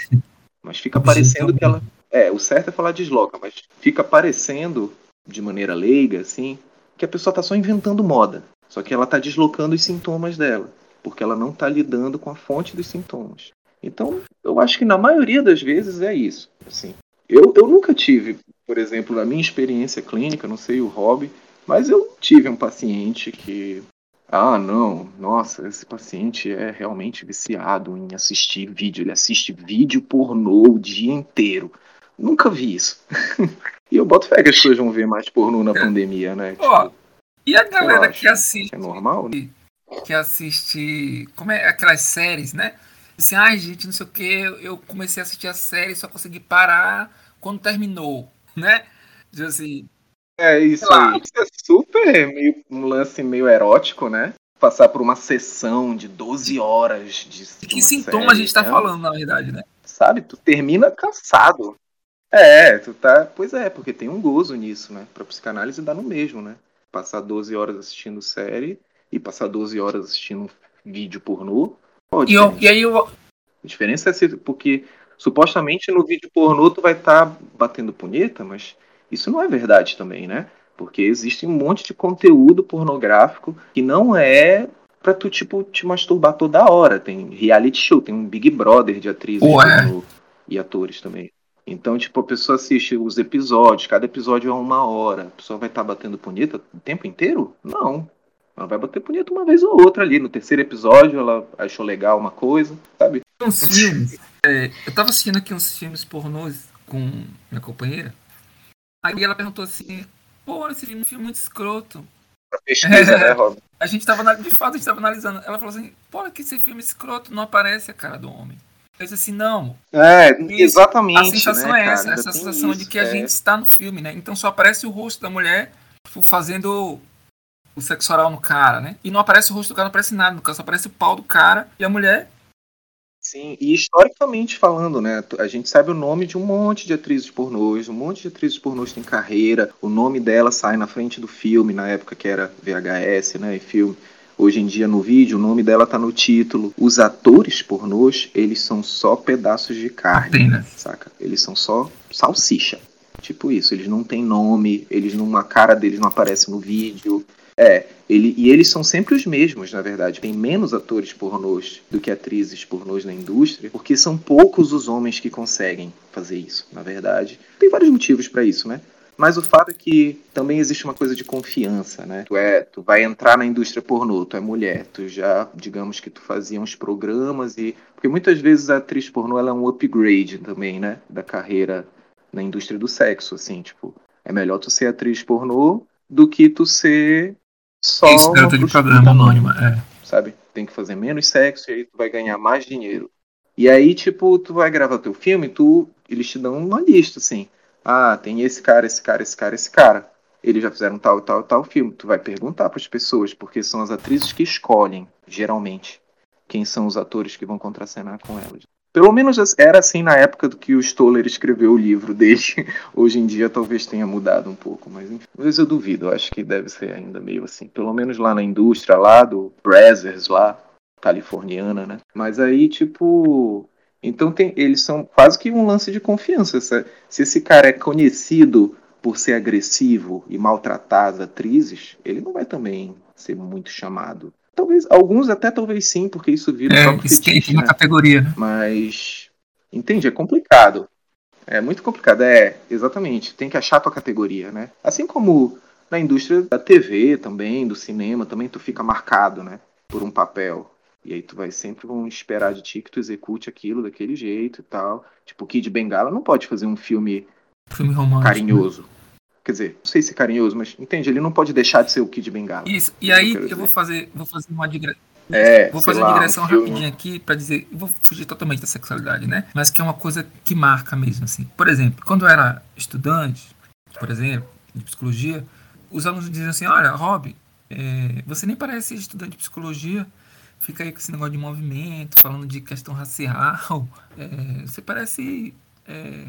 S7: Mas fica parecendo que ela. É, o certo é falar desloca, mas fica parecendo, de maneira leiga, assim, que a pessoa está só inventando moda. Só que ela está deslocando os sintomas dela, porque ela não está lidando com a fonte dos sintomas. Então, eu acho que na maioria das vezes é isso. Assim, eu, eu nunca tive, por exemplo, na minha experiência clínica, não sei o hobby, mas eu tive um paciente que ah, não, nossa, esse paciente é realmente viciado em assistir vídeo. Ele assiste vídeo pornô o dia inteiro. Nunca vi isso. e eu boto fé que as pessoas vão ver mais pornô na pandemia, né?
S6: Ó, e a galera que assiste.
S7: É normal, né?
S6: Que assiste. Como é aquelas séries, né? Assim, ai, gente, não sei o que. Eu comecei a assistir a série só consegui parar quando terminou, né? Diz assim.
S7: É isso aí. Isso é super meio, um lance meio erótico, né? Passar por uma sessão de 12 horas de. de
S6: que sintoma série, a gente tá né? falando, na verdade, né?
S7: Sabe? Tu termina cansado. É, tu tá. Pois é, porque tem um gozo nisso, né? Pra psicanálise dá no mesmo, né? Passar 12 horas assistindo série e passar 12 horas assistindo vídeo pornô.
S6: e, eu, e aí eu...
S7: A diferença é se, porque supostamente no vídeo pornô tu vai estar tá batendo punheta, mas isso não é verdade também, né? Porque existe um monte de conteúdo pornográfico que não é pra tu, tipo, te masturbar toda hora. Tem reality show, tem um Big Brother de atrizes e atores também. Então, tipo, a pessoa assiste os episódios, cada episódio é uma hora. A pessoa vai estar tá batendo punheta o tempo inteiro? Não. Ela vai bater punheta uma vez ou outra ali. No terceiro episódio, ela achou legal uma coisa, sabe?
S6: Uns filmes. É, eu tava assistindo aqui uns filmes pornôs com minha companheira. Aí ela perguntou assim: pô, esse filme é um filme muito escroto.
S7: Pra pesquisa, é, né, Rob?
S6: A gente tava, de fato, a gente tava analisando. Ela falou assim: pô, que esse filme escroto não aparece a cara do homem. Eu disse assim, não.
S7: É, exatamente. A
S6: sensação
S7: né,
S6: é essa, essa sensação isso, de que a é. gente está no filme, né? Então só aparece o rosto da mulher tipo, fazendo o sexo oral no cara, né? E não aparece o rosto do cara, não aparece nada no cara, só aparece o pau do cara e a mulher.
S7: Sim, e historicamente falando, né? A gente sabe o nome de um monte de atrizes pornôs, um monte de atrizes pornôs tem carreira, o nome dela sai na frente do filme, na época que era VHS, né? E filme. Hoje em dia no vídeo, o nome dela tá no título. Os atores pornôs, eles são só pedaços de carne,
S6: Apenas.
S7: saca? Eles são só salsicha. Tipo isso, eles não têm nome, eles não, a cara deles não aparece no vídeo. É, ele, e eles são sempre os mesmos, na verdade. Tem menos atores pornôs do que atrizes pornôs na indústria, porque são poucos os homens que conseguem fazer isso, na verdade. Tem vários motivos para isso, né? Mas o fato é que também existe uma coisa de confiança, né? Tu, é, tu vai entrar na indústria pornô, tu é mulher, tu já, digamos que tu fazia uns programas e... Porque muitas vezes a atriz pornô ela é um upgrade também, né? Da carreira na indústria do sexo, assim, tipo... É melhor tu ser atriz pornô do que tu ser só
S6: Isso, de programa anônima, é.
S7: Sabe? Tem que fazer menos sexo e aí tu vai ganhar mais dinheiro. E aí, tipo, tu vai gravar teu filme, tu... Eles te dão uma lista, assim ah, tem esse cara, esse cara, esse cara, esse cara. Eles já fizeram tal, tal, tal filme. Tu vai perguntar para as pessoas, porque são as atrizes que escolhem, geralmente, quem são os atores que vão contracenar com elas. Pelo menos era assim na época do que o Stoller escreveu o livro dele. Hoje em dia talvez tenha mudado um pouco, mas enfim, eu duvido. Eu acho que deve ser ainda meio assim. Pelo menos lá na indústria, lá do Brazzers, lá, californiana, né? Mas aí, tipo. Então tem, eles são quase que um lance de confiança. Se, se esse cara é conhecido por ser agressivo e maltratar as atrizes, ele não vai também ser muito chamado. Talvez, alguns até talvez sim, porque isso vira
S6: É,
S7: próprio fetiche, né?
S6: categoria, né?
S7: Mas, entende? É complicado. É muito complicado. É, exatamente. Tem que achar a tua categoria, né? Assim como na indústria da TV também, do cinema, também tu fica marcado, né? Por um papel. E aí tu vai sempre vão esperar de ti que tu execute aquilo daquele jeito e tal. Tipo, o Kid Bengala não pode fazer um filme
S6: Filme romântico.
S7: carinhoso. Quer dizer, não sei se carinhoso, mas entende? Ele não pode deixar de ser o Kid Bengala.
S6: Isso. E aí
S7: quero
S6: eu vou fazer, vou fazer uma digressão.
S7: É,
S6: Vou fazer
S7: lá,
S6: uma
S7: um
S6: digressão
S7: filme-
S6: rapidinho aqui pra dizer, eu vou fugir totalmente da sexualidade, né? Mas que é uma coisa que marca mesmo, assim. Por exemplo, quando eu era estudante, por exemplo, de psicologia, os alunos diziam assim, olha, Rob, é, você nem parece estudante de psicologia, fica aí com esse negócio de movimento, falando de questão racial, é, você parece... é,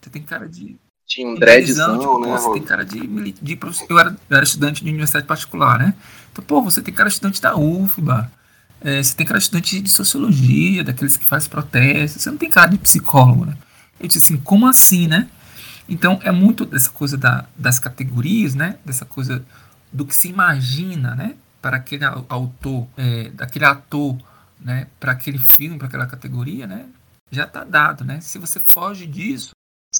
S6: você tem cara de
S7: Tinha
S6: idealizando,
S7: dreadzão,
S6: tipo,
S7: né?
S6: você tem cara de, de eu, era, eu era estudante de universidade particular, né? Então, pô, você tem cara de estudante da UFBA, é, você tem cara de estudante de sociologia, daqueles que fazem protestos, você não tem cara de psicólogo, né? Eu disse assim, como assim, né? Então, é muito dessa coisa da- das categorias, né? Dessa coisa do que se imagina, né? Para aquele au- autor, é, daquele ator, né? Para aquele filme, para aquela categoria, né? Já tá dado, né? Se você foge disso,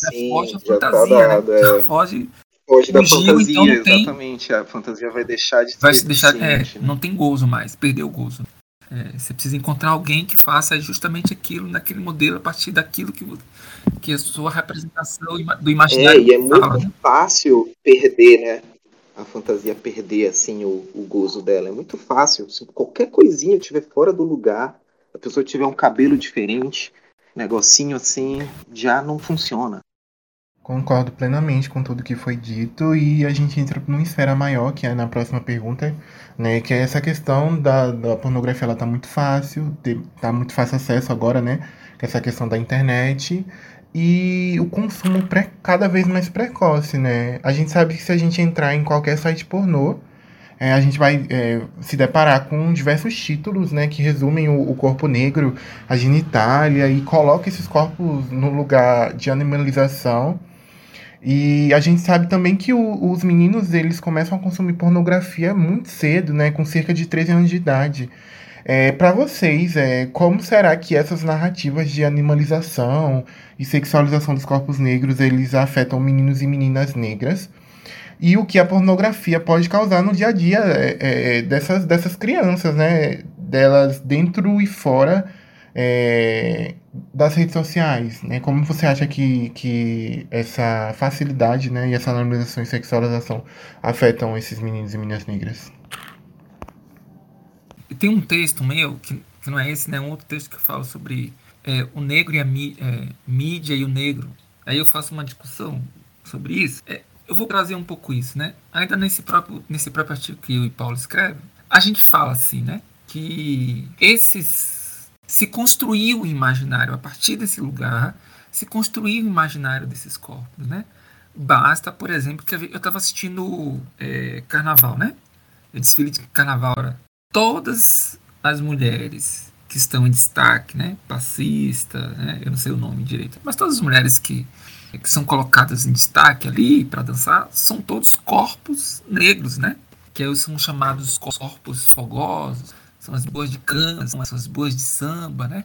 S6: já
S7: Sim,
S6: foge a
S7: já tá
S6: fantasia,
S7: dado,
S6: né?
S7: é.
S6: Já foge
S7: Hoje da
S6: O Gil,
S7: fantasia,
S6: então, não tem-
S7: exatamente. A fantasia vai deixar de
S6: vai se deixar. É,
S7: né?
S6: não tem gozo mais, perdeu o gozo. É, você precisa encontrar alguém que faça justamente aquilo naquele modelo a partir daquilo que, que a sua representação do
S7: É,
S6: imaginário
S7: e é muito
S6: fala, né?
S7: fácil perder, né? A fantasia perder, assim, o, o gozo dela. É muito fácil. Se qualquer coisinha estiver fora do lugar, a pessoa tiver um cabelo diferente, negocinho assim, já não funciona.
S5: Concordo plenamente com tudo que foi dito e a gente entra numa esfera maior, que é na próxima pergunta, né? Que é essa questão da, da pornografia, ela tá muito fácil, tá muito fácil acesso agora, né? Essa questão da internet e o consumo pré- cada vez mais precoce, né? A gente sabe que se a gente entrar em qualquer site pornô, é, a gente vai é, se deparar com diversos títulos, né? Que resumem o, o corpo negro, a genitália e coloca esses corpos no lugar de animalização. E a gente sabe também que o- os meninos eles começam a consumir pornografia muito cedo, né, com cerca de 13 anos de idade. É, para vocês, é, como será que essas narrativas de animalização e sexualização dos corpos negros eles afetam meninos e meninas negras? E o que a pornografia pode causar no dia a dia é, é, dessas, dessas crianças, né? Delas dentro e fora é, das redes sociais, né? Como você acha que, que essa facilidade, né, e essa normalização e sexualização afetam esses meninos e meninas negras?
S6: E tem um texto meu, que, que não é esse, né? Um outro texto que eu falo sobre é, o negro e a é, mídia e o negro. Aí eu faço uma discussão sobre isso. É, eu vou trazer um pouco isso, né? Ainda nesse próprio, nesse próprio artigo que eu e Paulo escreve, a gente fala assim, né? Que esses. Se construiu o imaginário a partir desse lugar, se construiu o imaginário desses corpos, né? Basta, por exemplo, que eu estava assistindo é, carnaval, né? Desfile de carnaval era todas as mulheres que estão em destaque, né, passista, né, eu não sei o nome direito, mas todas as mulheres que, que são colocadas em destaque ali para dançar são todos corpos negros, né, que são chamados corpos fogosos, são as boas de cana, são as boas de samba, né,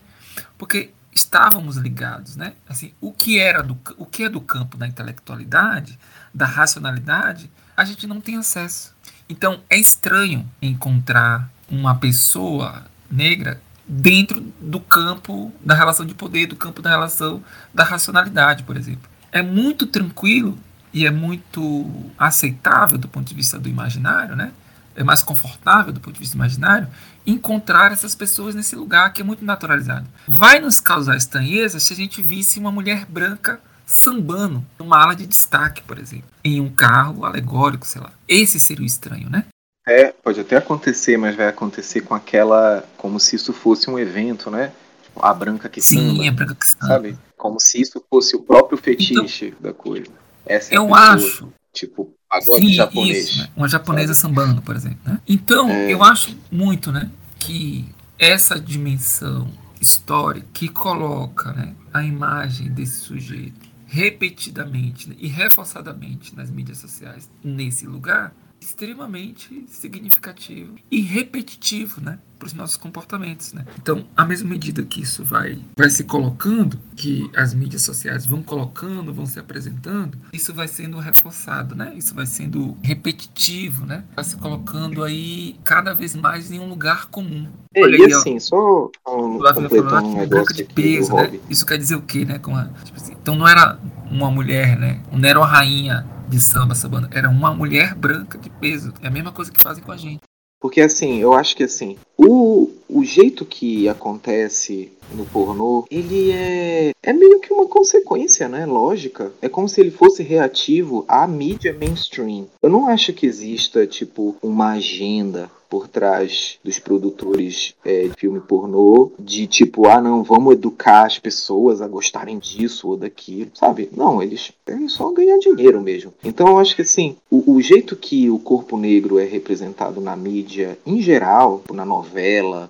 S6: porque estávamos ligados, né, assim, o que era do, o que é do campo da intelectualidade, da racionalidade, a gente não tem acesso. Então é estranho encontrar uma pessoa negra dentro do campo da relação de poder, do campo da relação da racionalidade, por exemplo. É muito tranquilo e é muito aceitável do ponto de vista do imaginário, né? É mais confortável do ponto de vista imaginário encontrar essas pessoas nesse lugar que é muito naturalizado. Vai nos causar estranheza se a gente visse uma mulher branca sambando numa ala de destaque, por exemplo, em um carro alegórico, sei lá. Esse seria o estranho, né?
S7: É, pode até acontecer, mas vai acontecer com aquela. como se isso fosse um evento, né? a branca que
S6: Sim,
S7: samba,
S6: é branca que samba.
S7: sabe? Como se isso fosse o próprio fetiche da coisa. Essa é a
S6: Eu
S7: pessoa,
S6: acho
S7: Tipo, pagode
S6: Sim,
S7: japonês.
S6: isso, né? Uma japonesa
S7: sabe?
S6: sambando, por exemplo. né? Então,
S7: É.
S6: eu acho muito, né, que essa dimensão histórica que coloca né, a imagem desse sujeito repetidamente né, e reforçadamente nas mídias sociais nesse lugar extremamente significativo e repetitivo, né, para os nossos comportamentos, né? Então, à mesma medida que isso vai vai se colocando, que as mídias sociais vão colocando, vão se apresentando, isso vai sendo reforçado, né? Isso vai sendo repetitivo, né? Vai se colocando aí cada vez mais em um lugar comum.
S7: É,
S6: Olha
S7: e
S6: aí, ó.
S7: assim, só um,
S6: O Lázaro
S7: completando
S6: falou
S7: um
S6: que branca
S7: negócio
S6: de peso, né?
S7: hobby.
S6: Isso quer dizer o quê, né? A- tipo assim, então não era uma mulher, né? Não era uma rainha de samba sambando, era uma mulher branca de peso. É a mesma coisa que fazem com a gente.
S7: Porque assim, eu acho que assim, o, o jeito que acontece no pornô, ele é, é meio que uma consequência, né? Lógica. É como se ele fosse reativo à mídia mainstream. Eu não acho que exista, tipo, uma agenda por trás dos produtores é, de filme pornô de tipo, ah não, vamos educar as pessoas a gostarem disso ou daquilo, sabe? Não, eles querem só ganhar dinheiro mesmo. Então eu acho que assim, o, o jeito que o corpo negro é representado na mídia em geral, na novela,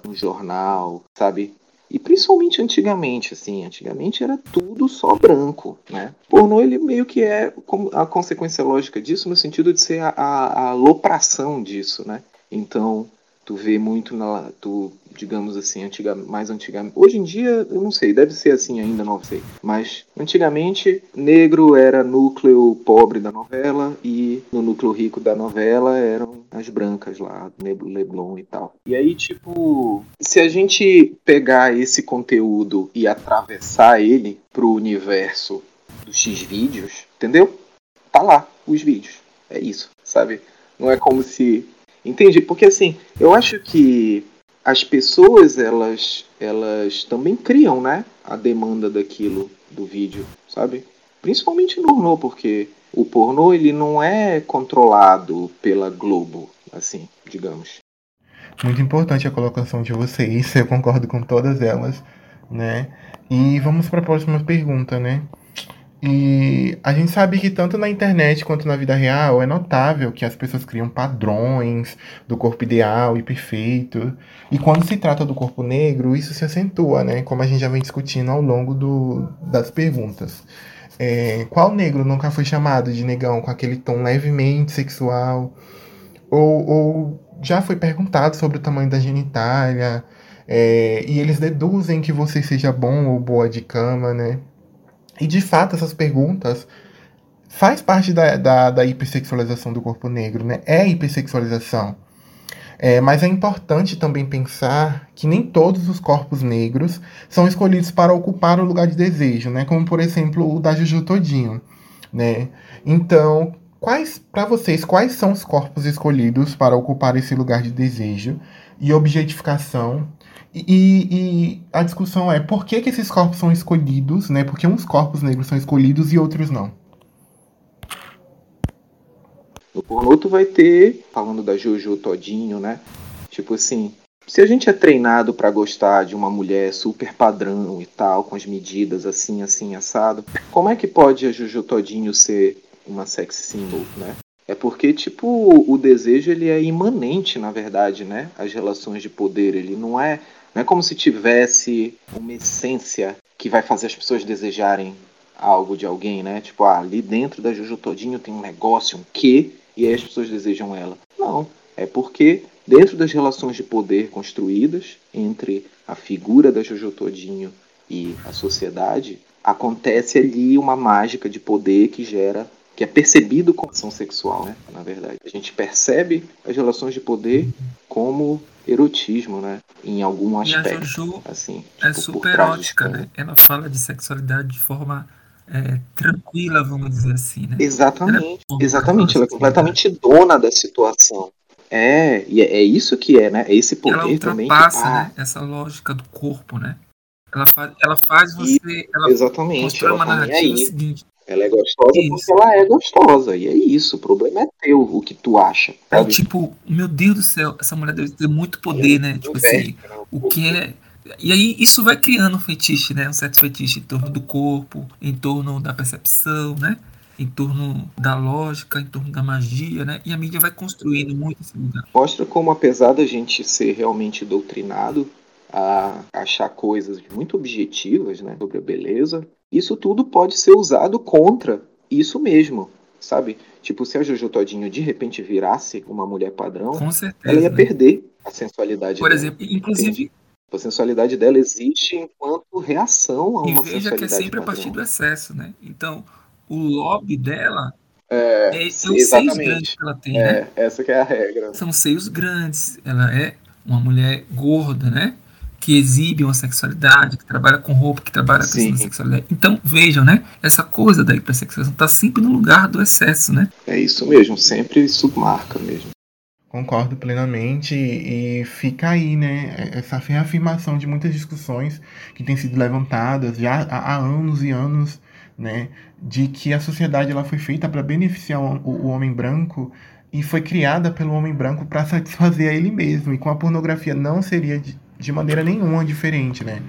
S7: no jornal, sabe? E principalmente antigamente, assim, antigamente era tudo só branco, né? Pornô, ele meio que é a consequência lógica disso, no sentido de ser a, a, a alopração disso, né? Então, tu vê muito na. Tu, digamos assim, antiga, mais antigamente. Hoje em dia, eu não sei, deve ser assim ainda, não sei. Mas antigamente, negro era núcleo pobre da novela e no núcleo rico da novela eram as brancas lá, Leblon e tal. E aí, tipo, se a gente pegar esse conteúdo e atravessar ele pro universo dos X-vídeos, entendeu? Tá lá os vídeos. É isso, sabe? Não é como se Entendi, porque assim, eu acho que as pessoas elas elas também criam, né, a demanda daquilo do vídeo, sabe? Principalmente no pornô, porque o pornô ele não é controlado pela Globo, assim, digamos.
S5: Muito importante a colocação de vocês, eu concordo com todas elas, né? E vamos para a próxima pergunta, né? E a gente sabe que tanto na internet quanto na vida real é notável que as pessoas criam padrões do corpo ideal e perfeito. E quando se trata do corpo negro, isso se acentua, né? Como a gente já vem discutindo ao longo do, das perguntas. É, qual negro nunca foi chamado de negão com aquele tom levemente sexual? Ou, ou já foi perguntado sobre o tamanho da genitália? É, e eles deduzem que você seja bom ou boa de cama, né? E de fato, essas perguntas faz parte da, da, da hipersexualização do corpo negro, né? É hipersexualização. É, mas é importante também pensar que nem todos os corpos negros são escolhidos para ocupar o lugar de desejo, né? Como por exemplo o da Juju Todinho, né? Então, quais para vocês quais são os corpos escolhidos para ocupar esse lugar de desejo e objetificação e, e a discussão é por que, que esses corpos são escolhidos, né? Porque uns corpos negros são escolhidos e outros não.
S7: Pornô tu vai ter, falando da Jojo Todinho, né? Tipo assim, se a gente é treinado pra gostar de uma mulher super padrão e tal, com as medidas assim, assim, assado, como é que pode a Jojo Todinho ser uma sex symbol, né? É porque, tipo, o desejo ele é imanente, na verdade, né? As relações de poder, ele não é, não é como se tivesse uma essência que vai fazer as pessoas desejarem algo de alguém, né? Tipo, ah, ali dentro da Jojo Todinho tem um negócio, um quê, e aí as pessoas desejam ela. Não, é porque dentro das relações de poder construídas entre a figura da Jojo Todinho e a sociedade, acontece ali uma mágica de poder que gera que é percebido como ação sexual, né? Na verdade, a gente percebe as relações de poder como erotismo, né? Em algum
S6: E a
S7: aspecto,
S6: Jojo
S7: assim,
S6: é
S7: tipo,
S6: super erótica, né? Ela fala de sexualidade de forma é, tranquila, vamos dizer assim, né?
S7: Exatamente,
S6: Ela é
S7: exatamente. Ela é
S6: assim,
S7: completamente dona da situação. É, e é, é isso que é, né? É esse
S6: ela
S7: poder também que
S6: ultrapassa
S7: ah,
S6: né, essa lógica do corpo, né? Ela faz, ela faz você. Ela
S7: Exatamente.
S6: constrói
S7: Ela
S6: uma
S7: e
S6: narrativa seguinte.
S7: Ela é gostosa
S6: Isso.
S7: porque ela é gostosa. E é isso. O problema é teu, o que tu acha.
S6: Aí,
S7: Sabe?
S6: tipo, meu Deus do céu, essa mulher deve ter muito poder, né? Tipo assim,
S7: né?
S6: o que é. E aí isso vai criando um fetiche, né? Um certo fetiche em torno do corpo, em torno da percepção, né? Em torno da lógica, em torno da magia, né? E a mídia vai construindo muito esse lugar.
S7: Mostra como, apesar da gente ser realmente doutrinado a achar coisas muito objetivas né, sobre a beleza, isso tudo pode ser usado contra isso mesmo, sabe? Tipo, se a Jojo Todinho de repente virasse uma mulher padrão, ela ia
S6: né?
S7: perder a sensualidade
S6: Por
S7: dela.
S6: exemplo, inclusive,
S7: A sensualidade dela existe enquanto reação a
S6: e
S7: uma
S6: veja que é
S7: sensualidade
S6: sempre a
S7: padrão.
S6: partir do excesso, né? Então, o lobby dela
S7: É,
S6: é, são os seios grandes
S7: exatamente.
S6: que ela tem, né?
S7: É, essa que é a regra.
S6: São seios grandes. Ela é uma mulher gorda, né? Que exibe uma sexualidade, que trabalha com roupa, que trabalha com
S7: Sim.
S6: sexualidade. Então, vejam, né? Essa coisa da hipersexualização está sempre no lugar do excesso, né?
S7: É isso mesmo, sempre submarca mesmo.
S5: Concordo plenamente e fica aí, né, essa reafirmação de muitas discussões que têm sido levantadas já há, há anos e anos, né, de que a sociedade ela foi feita para beneficiar o, o homem branco e foi criada pelo homem branco para satisfazer a ele mesmo e com a pornografia não seria de, maneira nenhuma diferente, né?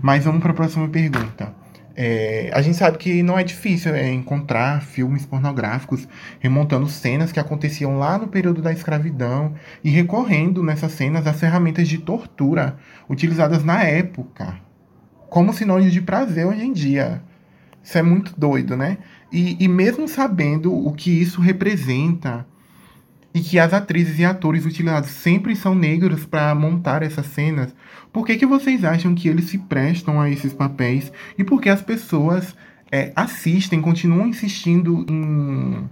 S5: Mas vamos para a próxima pergunta. É, a gente sabe que não é difícil é, encontrar filmes pornográficos remontando cenas que aconteciam lá no período da escravidão e recorrendo nessas cenas às ferramentas de tortura utilizadas na época, como sinônimo de prazer hoje em dia. Isso é muito doido, né? E, e mesmo sabendo o que isso representa e que as atrizes e atores utilizados sempre são negros para montar essas cenas, por que, que vocês acham que eles se prestam a esses papéis? E por que as pessoas é, assistem, continuam insistindo em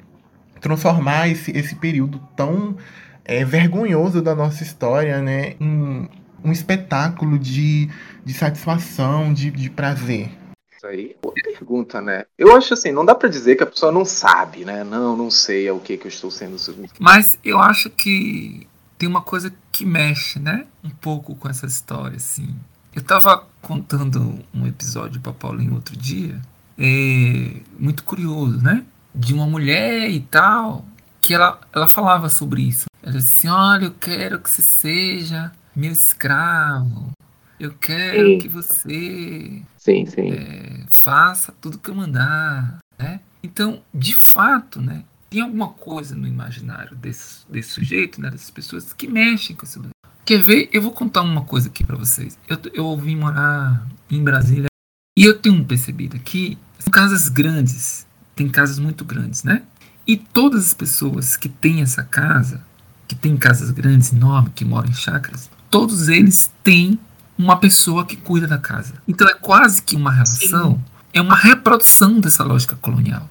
S5: transformar esse, esse período tão é, vergonhoso da nossa história né, em um espetáculo de, de satisfação, de, de prazer?
S7: Isso aí, boa pergunta, né? Eu acho assim, não dá pra dizer que a pessoa não sabe, né? Não, não sei ao que que eu estou sendo.
S6: Mas eu acho que tem uma coisa que mexe, né? Um pouco com essa história, assim. Eu tava contando um episódio pra Paulinho outro dia, é, muito curioso, né? De uma mulher e tal, que ela, ela falava sobre isso. Ela disse assim, olha, eu quero que você seja meu escravo. Eu quero
S7: Sim.
S6: que você
S7: Sim, sim.
S6: é, faça tudo que eu mandar, né? Então, de fato, né, tem alguma coisa no imaginário desse, desse sujeito, né, dessas pessoas que mexem com esse lugar. Quer ver? Eu vou contar uma coisa aqui pra vocês. Eu, eu vim morar em Brasília e eu tenho percebido aqui, são casas grandes, tem casas muito grandes, né? E todas as pessoas que têm essa casa, que têm casas grandes, enormes, que moram em chácaras, todos eles têm uma pessoa que cuida da casa. Então é quase que uma relação, é uma reprodução dessa lógica colonial.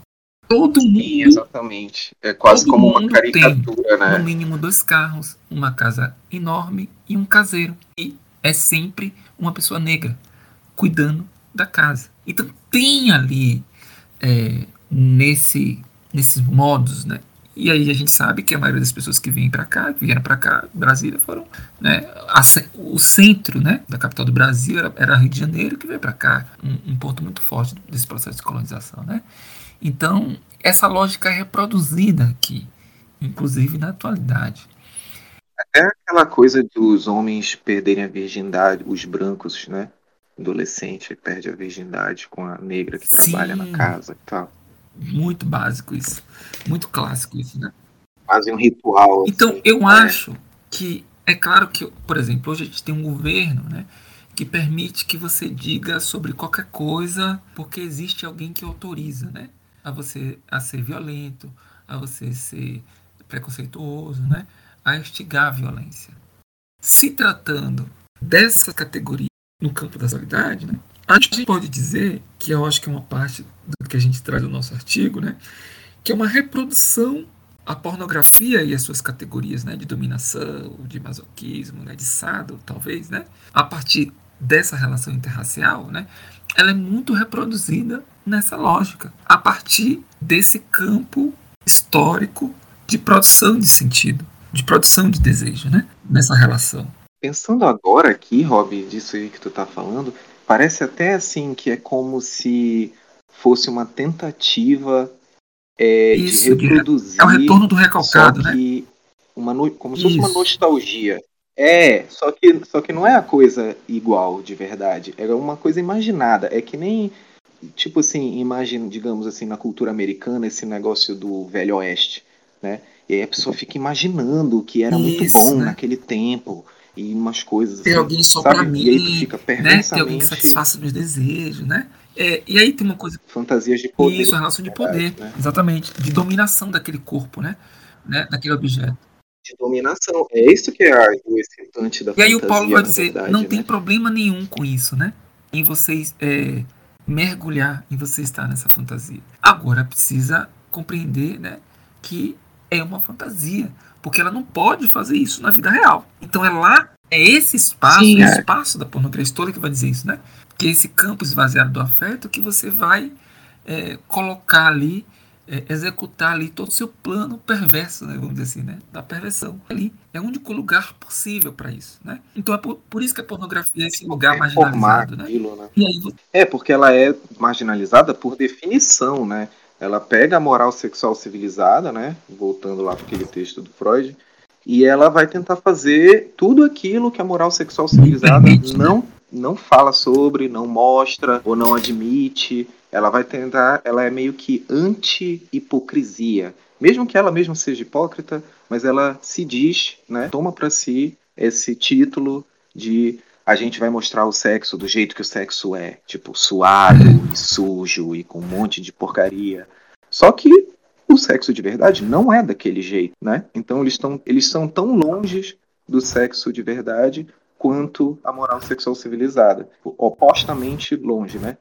S6: Todo
S7: Sim,
S6: mundo,
S7: exatamente. É quase como uma caricatura,
S6: no
S7: né?
S6: mínimo dois carros, uma casa enorme e um caseiro. E é sempre uma pessoa negra cuidando da casa. Então tem ali é, nesse nesses modos, né? E aí a gente sabe que a maioria das pessoas que vêm para cá, que vieram para cá, Brasília, foram, né? a o centro, né, da capital do Brasil era, era Rio de Janeiro, que veio para cá, um, um ponto muito forte desse processo de colonização, né? Então essa lógica é reproduzida aqui, inclusive na atualidade.
S7: É aquela coisa dos homens perderem a virgindade, os brancos, né? Adolescente perde a virgindade com a negra que trabalha na
S6: Sim.
S7: casa e tal.
S6: Muito básico isso, muito clássico isso, né?
S7: Fazem um ritual.
S6: Então,
S7: assim.
S6: eu
S7: É.
S6: acho que é claro que, por exemplo, hoje a gente tem um governo, né, que permite que você diga sobre qualquer coisa, porque existe alguém que autoriza, né, a você a ser violento, a você ser preconceituoso, né, a instigar a violência. Se tratando dessa categoria no campo da sexualidade, né, a gente pode dizer que eu acho que é uma parte do que a gente traz no nosso artigo, né, que é uma reprodução a pornografia e as suas categorias né, de dominação, de masoquismo, né, de sado, talvez, né, a partir dessa relação interracial, né, ela é muito reproduzida nessa lógica, a partir desse campo histórico de produção de sentido, de produção de desejo, né, nessa relação.
S7: Pensando agora aqui, Rob, disso aí que tu tá falando, parece até assim que é como se fosse uma tentativa é,
S6: Isso,
S7: de reproduzir.
S6: É o retorno do recalcado, né?
S7: uma no- como se fosse uma
S6: Isso.
S7: nostalgia. É, só que, só que não é a coisa igual de verdade. É uma coisa imaginada. É que nem, tipo assim, imagina, digamos assim, na cultura americana, esse negócio do Velho Oeste, né? E aí a pessoa fica imaginando que era muito
S6: Isso,
S7: bom
S6: né?
S7: naquele tempo e umas coisas
S6: Ter
S7: assim,
S6: alguém só
S7: sabe?
S6: pra mim,
S7: E aí tu fica
S6: né? Ter alguém que satisfaça meus desejos, né? É, e aí tem uma coisa
S7: fantasias de poder.
S6: Isso, a relação de poder,
S7: né?
S6: exatamente, de dominação daquele corpo, né? né? Daquele objeto.
S7: De dominação. É isso que é a- o excitante da
S6: E aí o
S7: fantasia,
S6: Paulo vai dizer,
S7: verdade,
S6: não
S7: né?
S6: tem problema nenhum com isso, né? Em vocês é, mergulhar, em você estar nessa fantasia. Agora precisa compreender, né, que é uma fantasia, porque ela não pode fazer isso na vida real. Então é lá, é esse espaço,
S7: Sim,
S6: é o
S7: é.
S6: espaço da pornografia histórica que vai dizer isso, né? Que é esse campo esvaziado do afeto que você vai é, colocar ali, é, executar ali todo o seu plano perverso, né, vamos dizer assim, né, da perversão. Ali é o único lugar possível para isso, né? Então é por, por isso que a pornografia é esse lugar
S7: Reformar
S6: marginalizado, né?
S7: aquilo, né?
S6: E aí
S7: É, porque ela é marginalizada por definição, né? Ela pega a moral sexual civilizada, né? Voltando lá para aquele texto do Freud, e ela vai tentar fazer tudo aquilo que a moral sexual civilizada
S6: né?
S7: não não fala sobre, não mostra ou não admite. Ela vai tentar, ela é meio que anti-hipocrisia. Mesmo que ela mesma seja hipócrita, mas ela se diz, né? Toma para si esse título de a gente vai mostrar o sexo do jeito que o sexo é, tipo, suado e sujo e com um monte de porcaria. Só que o sexo de verdade não é daquele jeito, né? Então eles estão eles são tão longe do sexo de verdade quanto a moral sexual civilizada, opostamente longe, né?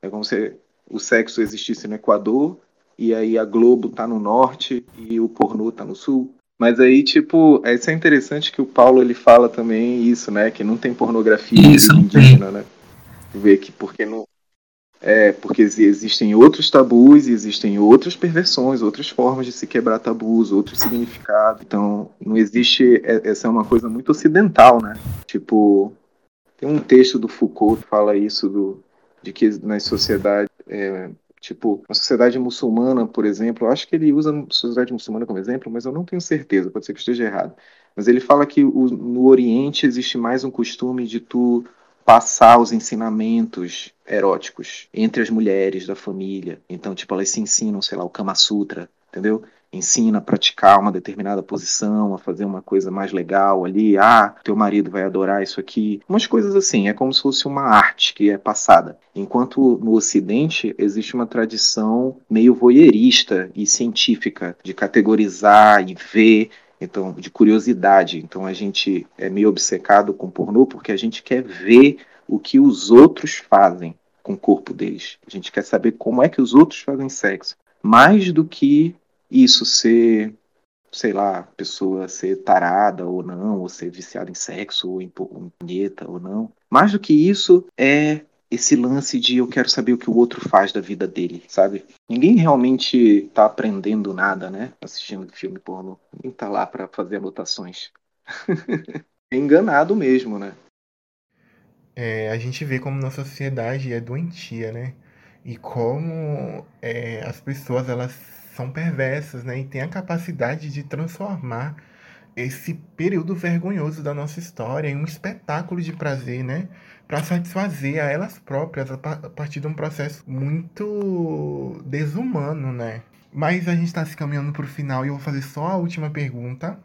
S7: É como se o sexo existisse no Equador e aí a Globo tá no norte e o pornô tá no sul. Mas aí, tipo, isso é interessante que o Paulo ele fala também isso, né? Que não tem pornografia
S6: Isso,
S7: indígena, né? Ver que porque não. É, porque exi- existem outros tabus, e existem outras perversões, outras formas de se quebrar tabus, outros significados. Então, não existe. é- Essa é uma coisa muito ocidental, né? Tipo, tem um texto do Foucault que fala isso, do, de que nas sociedades. é, tipo, a sociedade muçulmana, por exemplo, eu acho que ele usa a sociedade muçulmana como exemplo, mas eu não tenho certeza, pode ser que esteja errado. Mas ele fala que o- no Oriente existe mais um costume de tu passar os ensinamentos eróticos entre as mulheres da família. Então, tipo, elas se ensinam, sei lá, o Kama Sutra, entendeu? Ensina a praticar uma determinada posição, a fazer uma coisa mais legal ali. Ah, teu marido vai adorar isso aqui. Umas coisas assim, é como se fosse uma arte que é passada. Enquanto no Ocidente existe uma tradição meio voyeurista e científica de categorizar e ver então de curiosidade. Então a gente é meio obcecado com pornô porque a gente quer ver o que os outros fazem com o corpo deles. A gente quer saber como é que os outros fazem sexo, mais do que isso ser, sei lá, pessoa ser tarada ou não, ou ser viciada em sexo ou em pu- em punheta ou não. Mais do que isso é esse lance de eu quero saber o que o outro faz da vida dele, sabe? Ninguém realmente tá aprendendo nada, né? Assistindo filme pornô. Ninguém tá lá pra fazer anotações. é enganado mesmo, né?
S5: É, a gente vê como nossa sociedade é doentia, né? E como é, as pessoas elas são perversas, né? E têm a capacidade de transformar esse período vergonhoso da nossa história em um espetáculo de prazer, né? Para satisfazer a elas próprias a pa- a partir de um processo muito desumano, né? Mas a gente está se caminhando para o final e eu vou fazer só a última pergunta,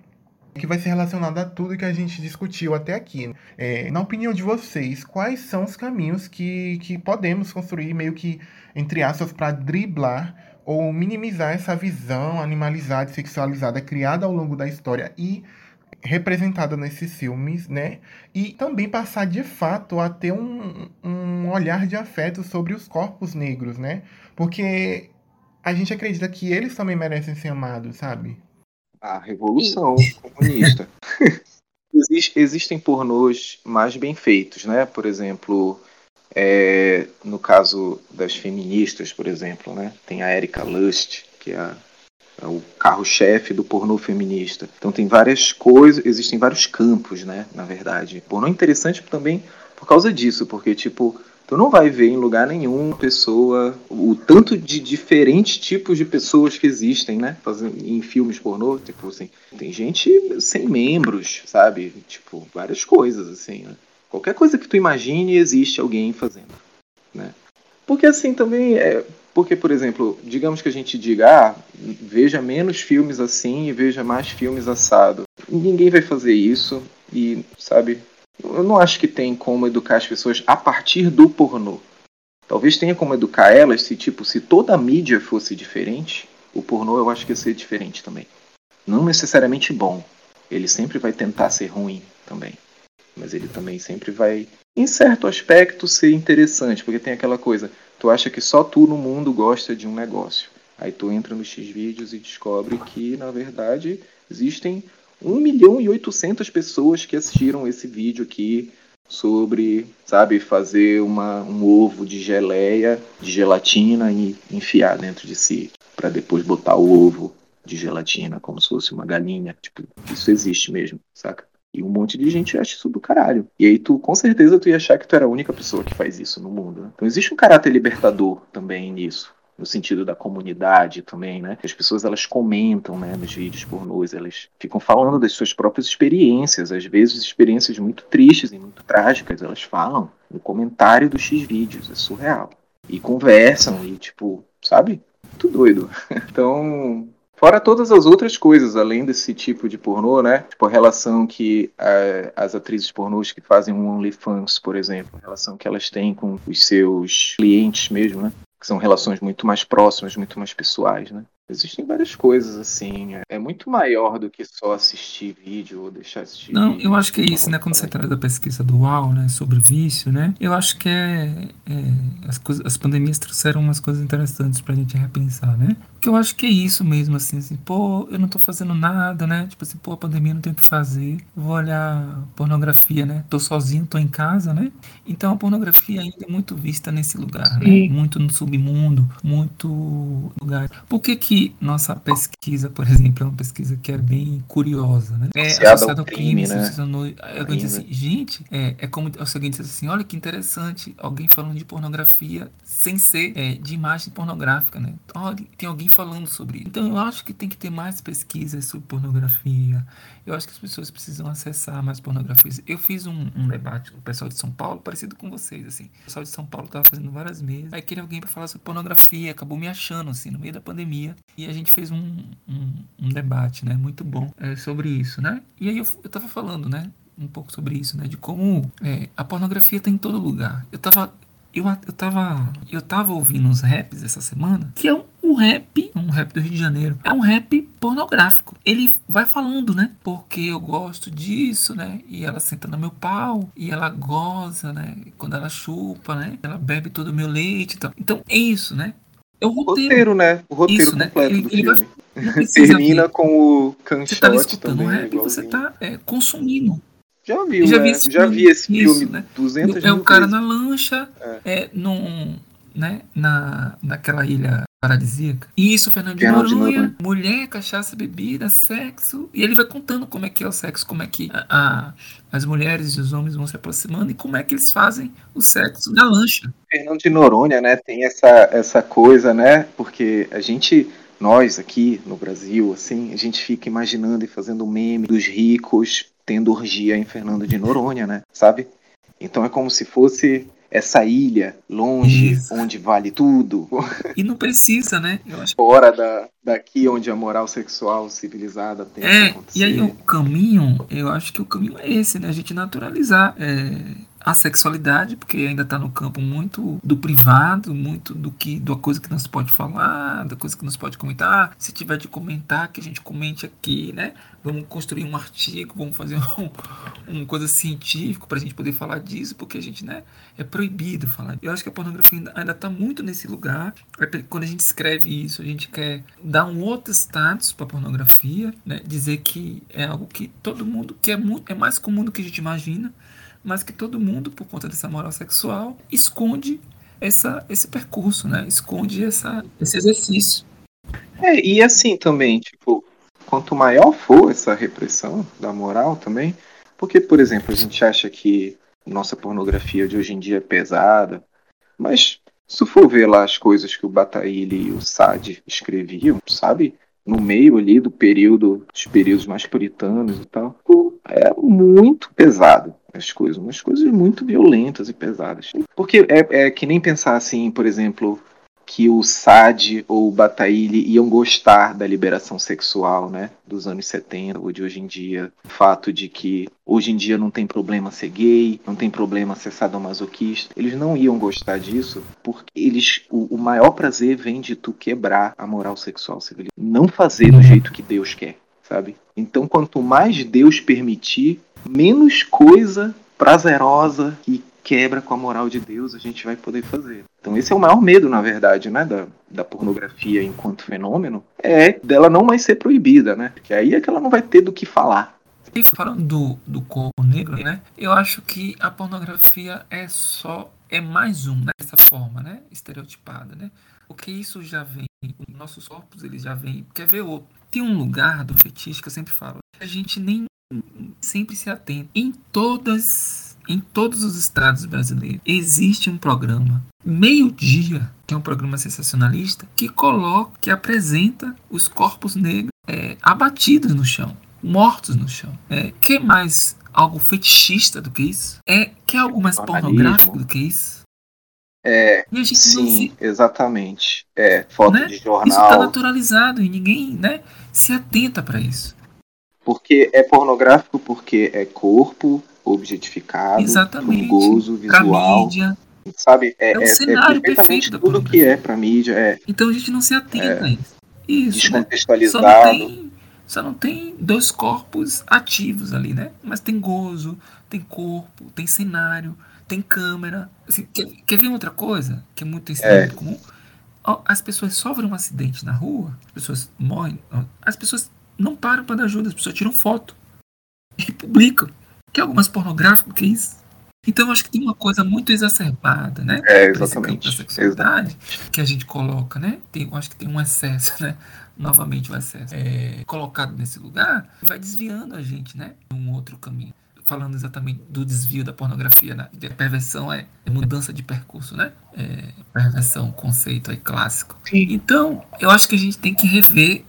S5: que vai ser relacionada a tudo que a gente discutiu até aqui. É, na opinião de vocês, quais são os caminhos que, que podemos construir, meio que, entre aspas, para driblar ou minimizar essa visão animalizada e sexualizada criada ao longo da história e representada nesses filmes, né? E também passar de fato a ter um, um olhar de afeto sobre os corpos negros, né? Porque a gente acredita que eles também merecem ser amados, sabe?
S7: A revolução comunista. Exis- existem pornôs mais bem feitos, né? Por exemplo, é, no caso das feministas, por exemplo, né? Tem a Erika Lust, que é, a- é o carro-chefe do pornô feminista. Então tem várias coisas, existem vários campos, né? Na verdade. Pornô é interessante também por causa disso, porque, tipo, Tu não vai ver em lugar nenhum pessoa, o tanto de diferentes tipos de pessoas que existem, né? Fazendo, em filmes pornô, tipo assim, tem gente sem membros, sabe? Tipo, várias coisas, assim, né? Qualquer coisa que tu imagine, existe alguém fazendo, né? Porque assim também é. Porque, por exemplo, digamos que a gente diga, ah, veja menos filmes assim e veja mais filmes assado. Ninguém vai fazer isso e, sabe, eu não acho que tem como educar as pessoas a partir do pornô. Talvez tenha como educar elas se, tipo, se toda a mídia fosse diferente, o pornô eu acho que ia ser diferente também. Não necessariamente bom. Ele sempre vai tentar ser ruim também. Mas ele também sempre vai, em certo aspecto, ser interessante. Porque tem aquela coisa, tu acha que só tu no mundo gosta de um negócio. Aí tu entra no X-Vídeos e descobre que, na verdade, existem 1 milhão e 800 pessoas que assistiram esse vídeo aqui sobre, sabe, fazer uma, um ovo de geleia, de gelatina e enfiar dentro de si, para depois botar o ovo de gelatina como se fosse uma galinha. Tipo, isso existe mesmo, saca? E um monte de gente acha isso do caralho. E aí tu, com certeza, tu ia achar que tu era a única pessoa que faz isso no mundo. Né? Então existe um caráter libertador também nisso no sentido da comunidade também, né? As pessoas elas comentam, né, nos vídeos pornôs, elas ficam falando das suas próprias experiências, às vezes experiências muito tristes e muito trágicas, elas falam no comentário dos X vídeos, é surreal. E conversam e tipo, sabe? Tudo doido. Então, Fora todas as outras coisas, além desse tipo de pornô, né? Tipo, a relação que a, as atrizes pornôs que fazem um OnlyFans, por exemplo, a relação que elas têm com os seus clientes mesmo, né? que são relações muito mais próximas, muito mais pessoais, né? Existem várias coisas, assim. É muito maior do que só assistir vídeo ou deixar assistir
S6: Não,
S7: vídeo.
S6: eu acho que é isso, né? Quando você traz a pesquisa do UAU, né? Sobre vício, né? Eu acho que é... é as, coisas, as pandemias trouxeram umas coisas interessantes pra gente repensar, né? Porque eu acho que é isso mesmo, assim, assim, pô, eu não tô fazendo nada, né? Tipo assim, pô, a pandemia não tem o que fazer. Vou olhar pornografia, né? Tô sozinho, tô em casa, né? Então a pornografia ainda é muito vista nesse lugar, né? Muito no submundo, muito lugar. Por que que nossa pesquisa, por exemplo, é uma pesquisa que é bem curiosa, né? É
S7: Associada ao
S6: crime,
S7: crime, né?
S6: Alguém diz assim, gente, é, é como se alguém diz assim, olha que interessante, alguém falando de pornografia sem ser é, de imagem pornográfica, né? Olha, tem alguém falando sobre isso. Então eu acho que tem que ter mais pesquisas sobre pornografia. Eu acho que as pessoas precisam acessar mais pornografias. Eu fiz um, um debate com o pessoal de São Paulo, parecido com vocês, assim. O pessoal de São Paulo tava fazendo várias mesas. Aí queria alguém para falar sobre pornografia, acabou me achando, assim, no meio da pandemia. E a gente fez um, um, um debate, né? Muito bom é, sobre isso, né? E aí eu, eu tava falando, né? Um pouco sobre isso, né? De como é, a pornografia tá em todo lugar. Eu tava. Eu, eu tava. Eu tava ouvindo uns raps essa semana, que é um, um rap, um rap do Rio de Janeiro. É um rap pornográfico. Ele vai falando, né? Porque eu gosto disso, né? E ela senta no meu pau, e ela goza, né? Quando ela chupa, né? Ela bebe todo o meu leite e tal. Então é isso, né? É o roteiro.
S7: Roteiro, né? O roteiro
S6: Isso, né?
S7: completo
S6: Ele-
S7: do
S6: ele vai-
S7: filme. Termina
S6: ver.
S7: com o
S6: Você tá
S7: canchote
S6: escutando
S7: também.
S6: um rap e você
S7: igualzinho.
S6: tá é, consumindo.
S7: Já viu,
S6: Já
S7: né?
S6: vi
S7: Já
S6: filme,
S7: vi esse
S6: isso,
S7: filme
S6: né?
S7: 200
S6: É o cara
S7: vezes.
S6: na lancha, é, num, né, na, naquela ilha paradisíaca. Isso, Fernando de Noronha. mulher, cachaça, bebida, sexo. E ele vai contando como é que é o sexo, como é que a- a- as mulheres e os homens vão se aproximando e como é que eles fazem o sexo na lancha.
S7: Fernando de Noronha, né, tem essa, essa coisa, né, porque a gente, nós aqui no Brasil, assim, a gente fica imaginando e fazendo meme dos ricos tendo orgia em Fernando de Noronha, né, sabe? Então é como se fosse essa ilha longe,
S6: Isso.
S7: onde vale tudo,
S6: E não precisa, né?
S7: Fora da, daqui onde a moral sexual civilizada tem
S6: É,
S7: acontecer.
S6: e aí o caminho, eu acho que o caminho é esse, né? A gente naturalizar é, a sexualidade, porque ainda tá no campo muito do privado, muito do que da coisa que não se pode falar, da coisa que não se pode comentar. Se tiver de comentar, que a gente comente aqui, né? Vamos construir um artigo, vamos fazer um, uma coisa científica pra gente poder falar disso, porque a gente, né, é proibido falar. Eu acho que a pornografia ainda, ainda tá muito nesse lugar. Quando a gente escreve isso, a gente quer dar um outro status pra pornografia, né? Dizer que é algo que todo mundo, que é, muito, é mais comum do que a gente imagina, mas que todo mundo, por conta dessa moral sexual, esconde essa, esse percurso, né? Esconde essa, esse exercício.
S7: É, e assim também, tipo, quanto maior for essa repressão da moral também, porque, por exemplo, a gente acha que nossa pornografia de hoje em dia é pesada, Mas se for ver lá as coisas que o Bataille e o Sade escreviam, sabe? No meio ali do período, dos períodos mais puritanos e tal, é muito pesado as coisas, umas coisas muito violentas e pesadas. Porque é, é que nem pensar assim, por exemplo, que o Sade ou o Bataille iam gostar da liberação sexual, né, dos anos 70 ou de hoje em dia. O fato de que hoje em dia não tem problema ser gay, não tem problema ser sadomasoquista. Eles não iam gostar disso porque eles o, o maior prazer vem de tu quebrar a moral sexual não fazer do jeito que Deus quer, sabe? Então, quanto mais Deus permitir, menos coisa prazerosa e quebra com a moral de Deus a gente vai poder fazer. Então esse é o maior medo, na verdade, né, da, da pornografia enquanto fenômeno, é dela não mais ser proibida, né? Porque aí é que ela não vai ter do que falar.
S6: E falando do, do corpo negro, né? Eu acho que a pornografia é só é mais um dessa forma, né? Estereotipada, né? Porque isso já vem, nossos corpos eles já vêm. Quer ver outro? Tem um lugar do fetiche que eu sempre falo, a gente nem sempre se atenta. Em todas em todos os estados brasileiros existe um programa meio-dia, que é um programa sensacionalista, que coloca, que apresenta os corpos negros é, abatidos no chão, mortos no chão. É, que mais algo fetichista do que isso? É que é algo mais pornográfico do que isso?
S7: É,
S6: E a gente não
S7: sim,
S6: se-
S7: exatamente. É, foto
S6: né?
S7: de
S6: Isso está
S7: jornal.
S6: naturalizado e ninguém, né, se atenta para isso.
S7: Porque é pornográfico porque é corpo objetificado,
S6: Exatamente.
S7: com gozo
S6: Pra
S7: visual,
S6: mídia.
S7: sabe? É,
S6: É o
S7: é- é
S6: cenário
S7: perfeitamente
S6: perfeito
S7: tudo que é pra mídia, é
S6: Então a gente não se atenta a isso. Isso, né? Só não,
S7: descontextualizado.
S6: tem, só não tem dois corpos ativos ali, né? Mas tem gozo, tem corpo, tem cenário, tem câmera. Assim, quer, quer ver outra coisa que é muito, é
S7: É.
S6: muito comum? As pessoas sofrem um acidente na rua, as pessoas morrem, as pessoas não param para dar ajuda, as pessoas tiram foto e publicam. Que é algo mais pornográfico que isso. Então eu acho que tem uma coisa muito exacerbada, né?
S7: É, exatamente.
S6: da sexualidade que a gente coloca, né? Tem, eu acho que tem um excesso, né? Novamente o excesso. É, colocado nesse lugar, vai desviando a gente, né? Um outro caminho. Falando exatamente do desvio da pornografia, né? A perversão é, é mudança de percurso, né? É, perversão, conceito aí clássico. Então, eu acho que a gente tem que rever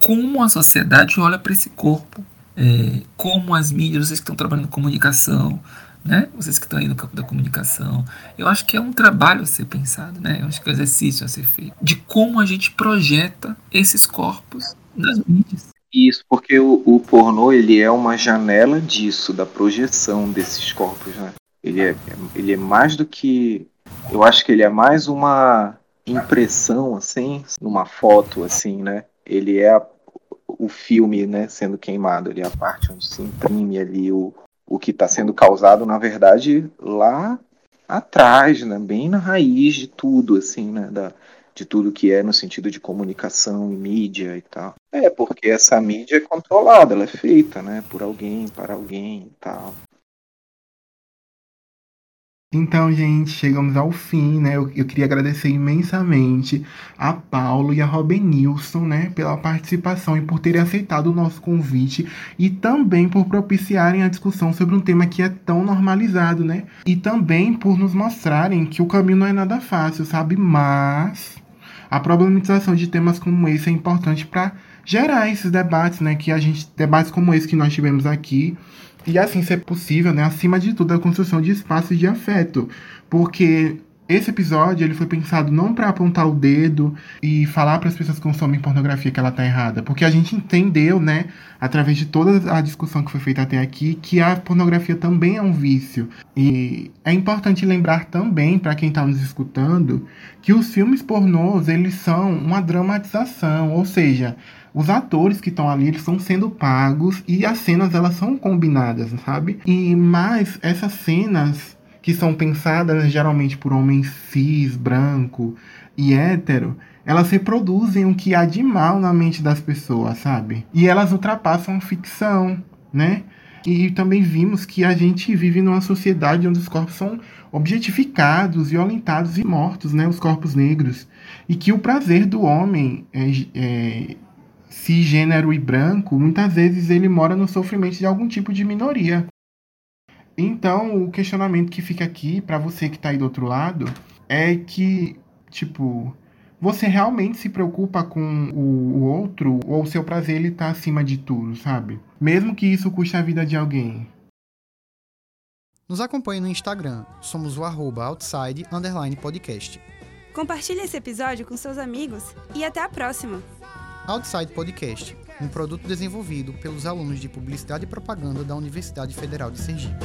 S6: como a sociedade olha para esse corpo, é, como as mídias, vocês que estão trabalhando em comunicação, né? Vocês que estão aí no campo da comunicação, eu acho que é um trabalho a ser pensado, né? Eu acho que é um exercício a ser feito de como a gente projeta esses corpos nas mídias.
S7: Isso, porque o, o pornô ele é uma janela disso, da projeção desses corpos, né? Ele é, ele é mais do que. Eu acho que ele é mais uma impressão, assim, numa foto, assim, né? Ele é a- o filme, né, sendo queimado, é a parte onde se imprime ali o, o que está sendo causado, na verdade, lá atrás, né? Bem na raiz de tudo, assim, né? Da, de tudo que é no sentido de comunicação e mídia e tal. É, porque essa mídia é controlada, ela é feita, né, por alguém, para alguém e tal.
S5: Então, gente, chegamos ao fim, né? Eu, eu queria agradecer imensamente a Paulo e a Robenilson, né, pela participação e por terem aceitado o nosso convite e também por propiciarem a discussão sobre um tema que é tão normalizado, né? E também por nos mostrarem que o caminho não é nada fácil, sabe? Mas a problematização de temas como esse é importante para gerar esses debates, né? Que a gente debates como esse que nós tivemos aqui e assim ser possível, né, acima de tudo, a construção de espaços de afeto, porque esse episódio ele foi pensado não para apontar o dedo e falar para as pessoas que consomem pornografia que ela tá errada, porque a gente entendeu, né, através de toda a discussão que foi feita até aqui, que a pornografia também é um vício. E é importante lembrar também para quem está nos escutando que os filmes pornôs eles são uma dramatização, ou seja, os atores que estão ali eles estão sendo pagos e as cenas elas são combinadas, sabe? E mais essas cenas que são pensadas geralmente por homens cis, branco e hétero, elas reproduzem o que há de mal na mente das pessoas, sabe? E elas ultrapassam a ficção, né? E também vimos que a gente vive numa sociedade onde os corpos são objetificados, violentados e mortos, né? Os corpos negros. E que o prazer do homem é, é, cisgênero e branco, muitas vezes ele mora no sofrimento de algum tipo de minoria. Então, o questionamento que fica aqui para você que está aí do outro lado é que, tipo, você realmente se preocupa com o, o outro ou o seu prazer ele tá acima de tudo, sabe? Mesmo que isso custe a vida de alguém.
S3: Nos acompanhe no Instagram, somos o arroba outside underline podcast.
S4: Compartilhe esse episódio com seus amigos e até a próxima!
S3: Outside Podcast, um produto desenvolvido pelos alunos de Publicidade e Propaganda da Universidade Federal de Sergipe.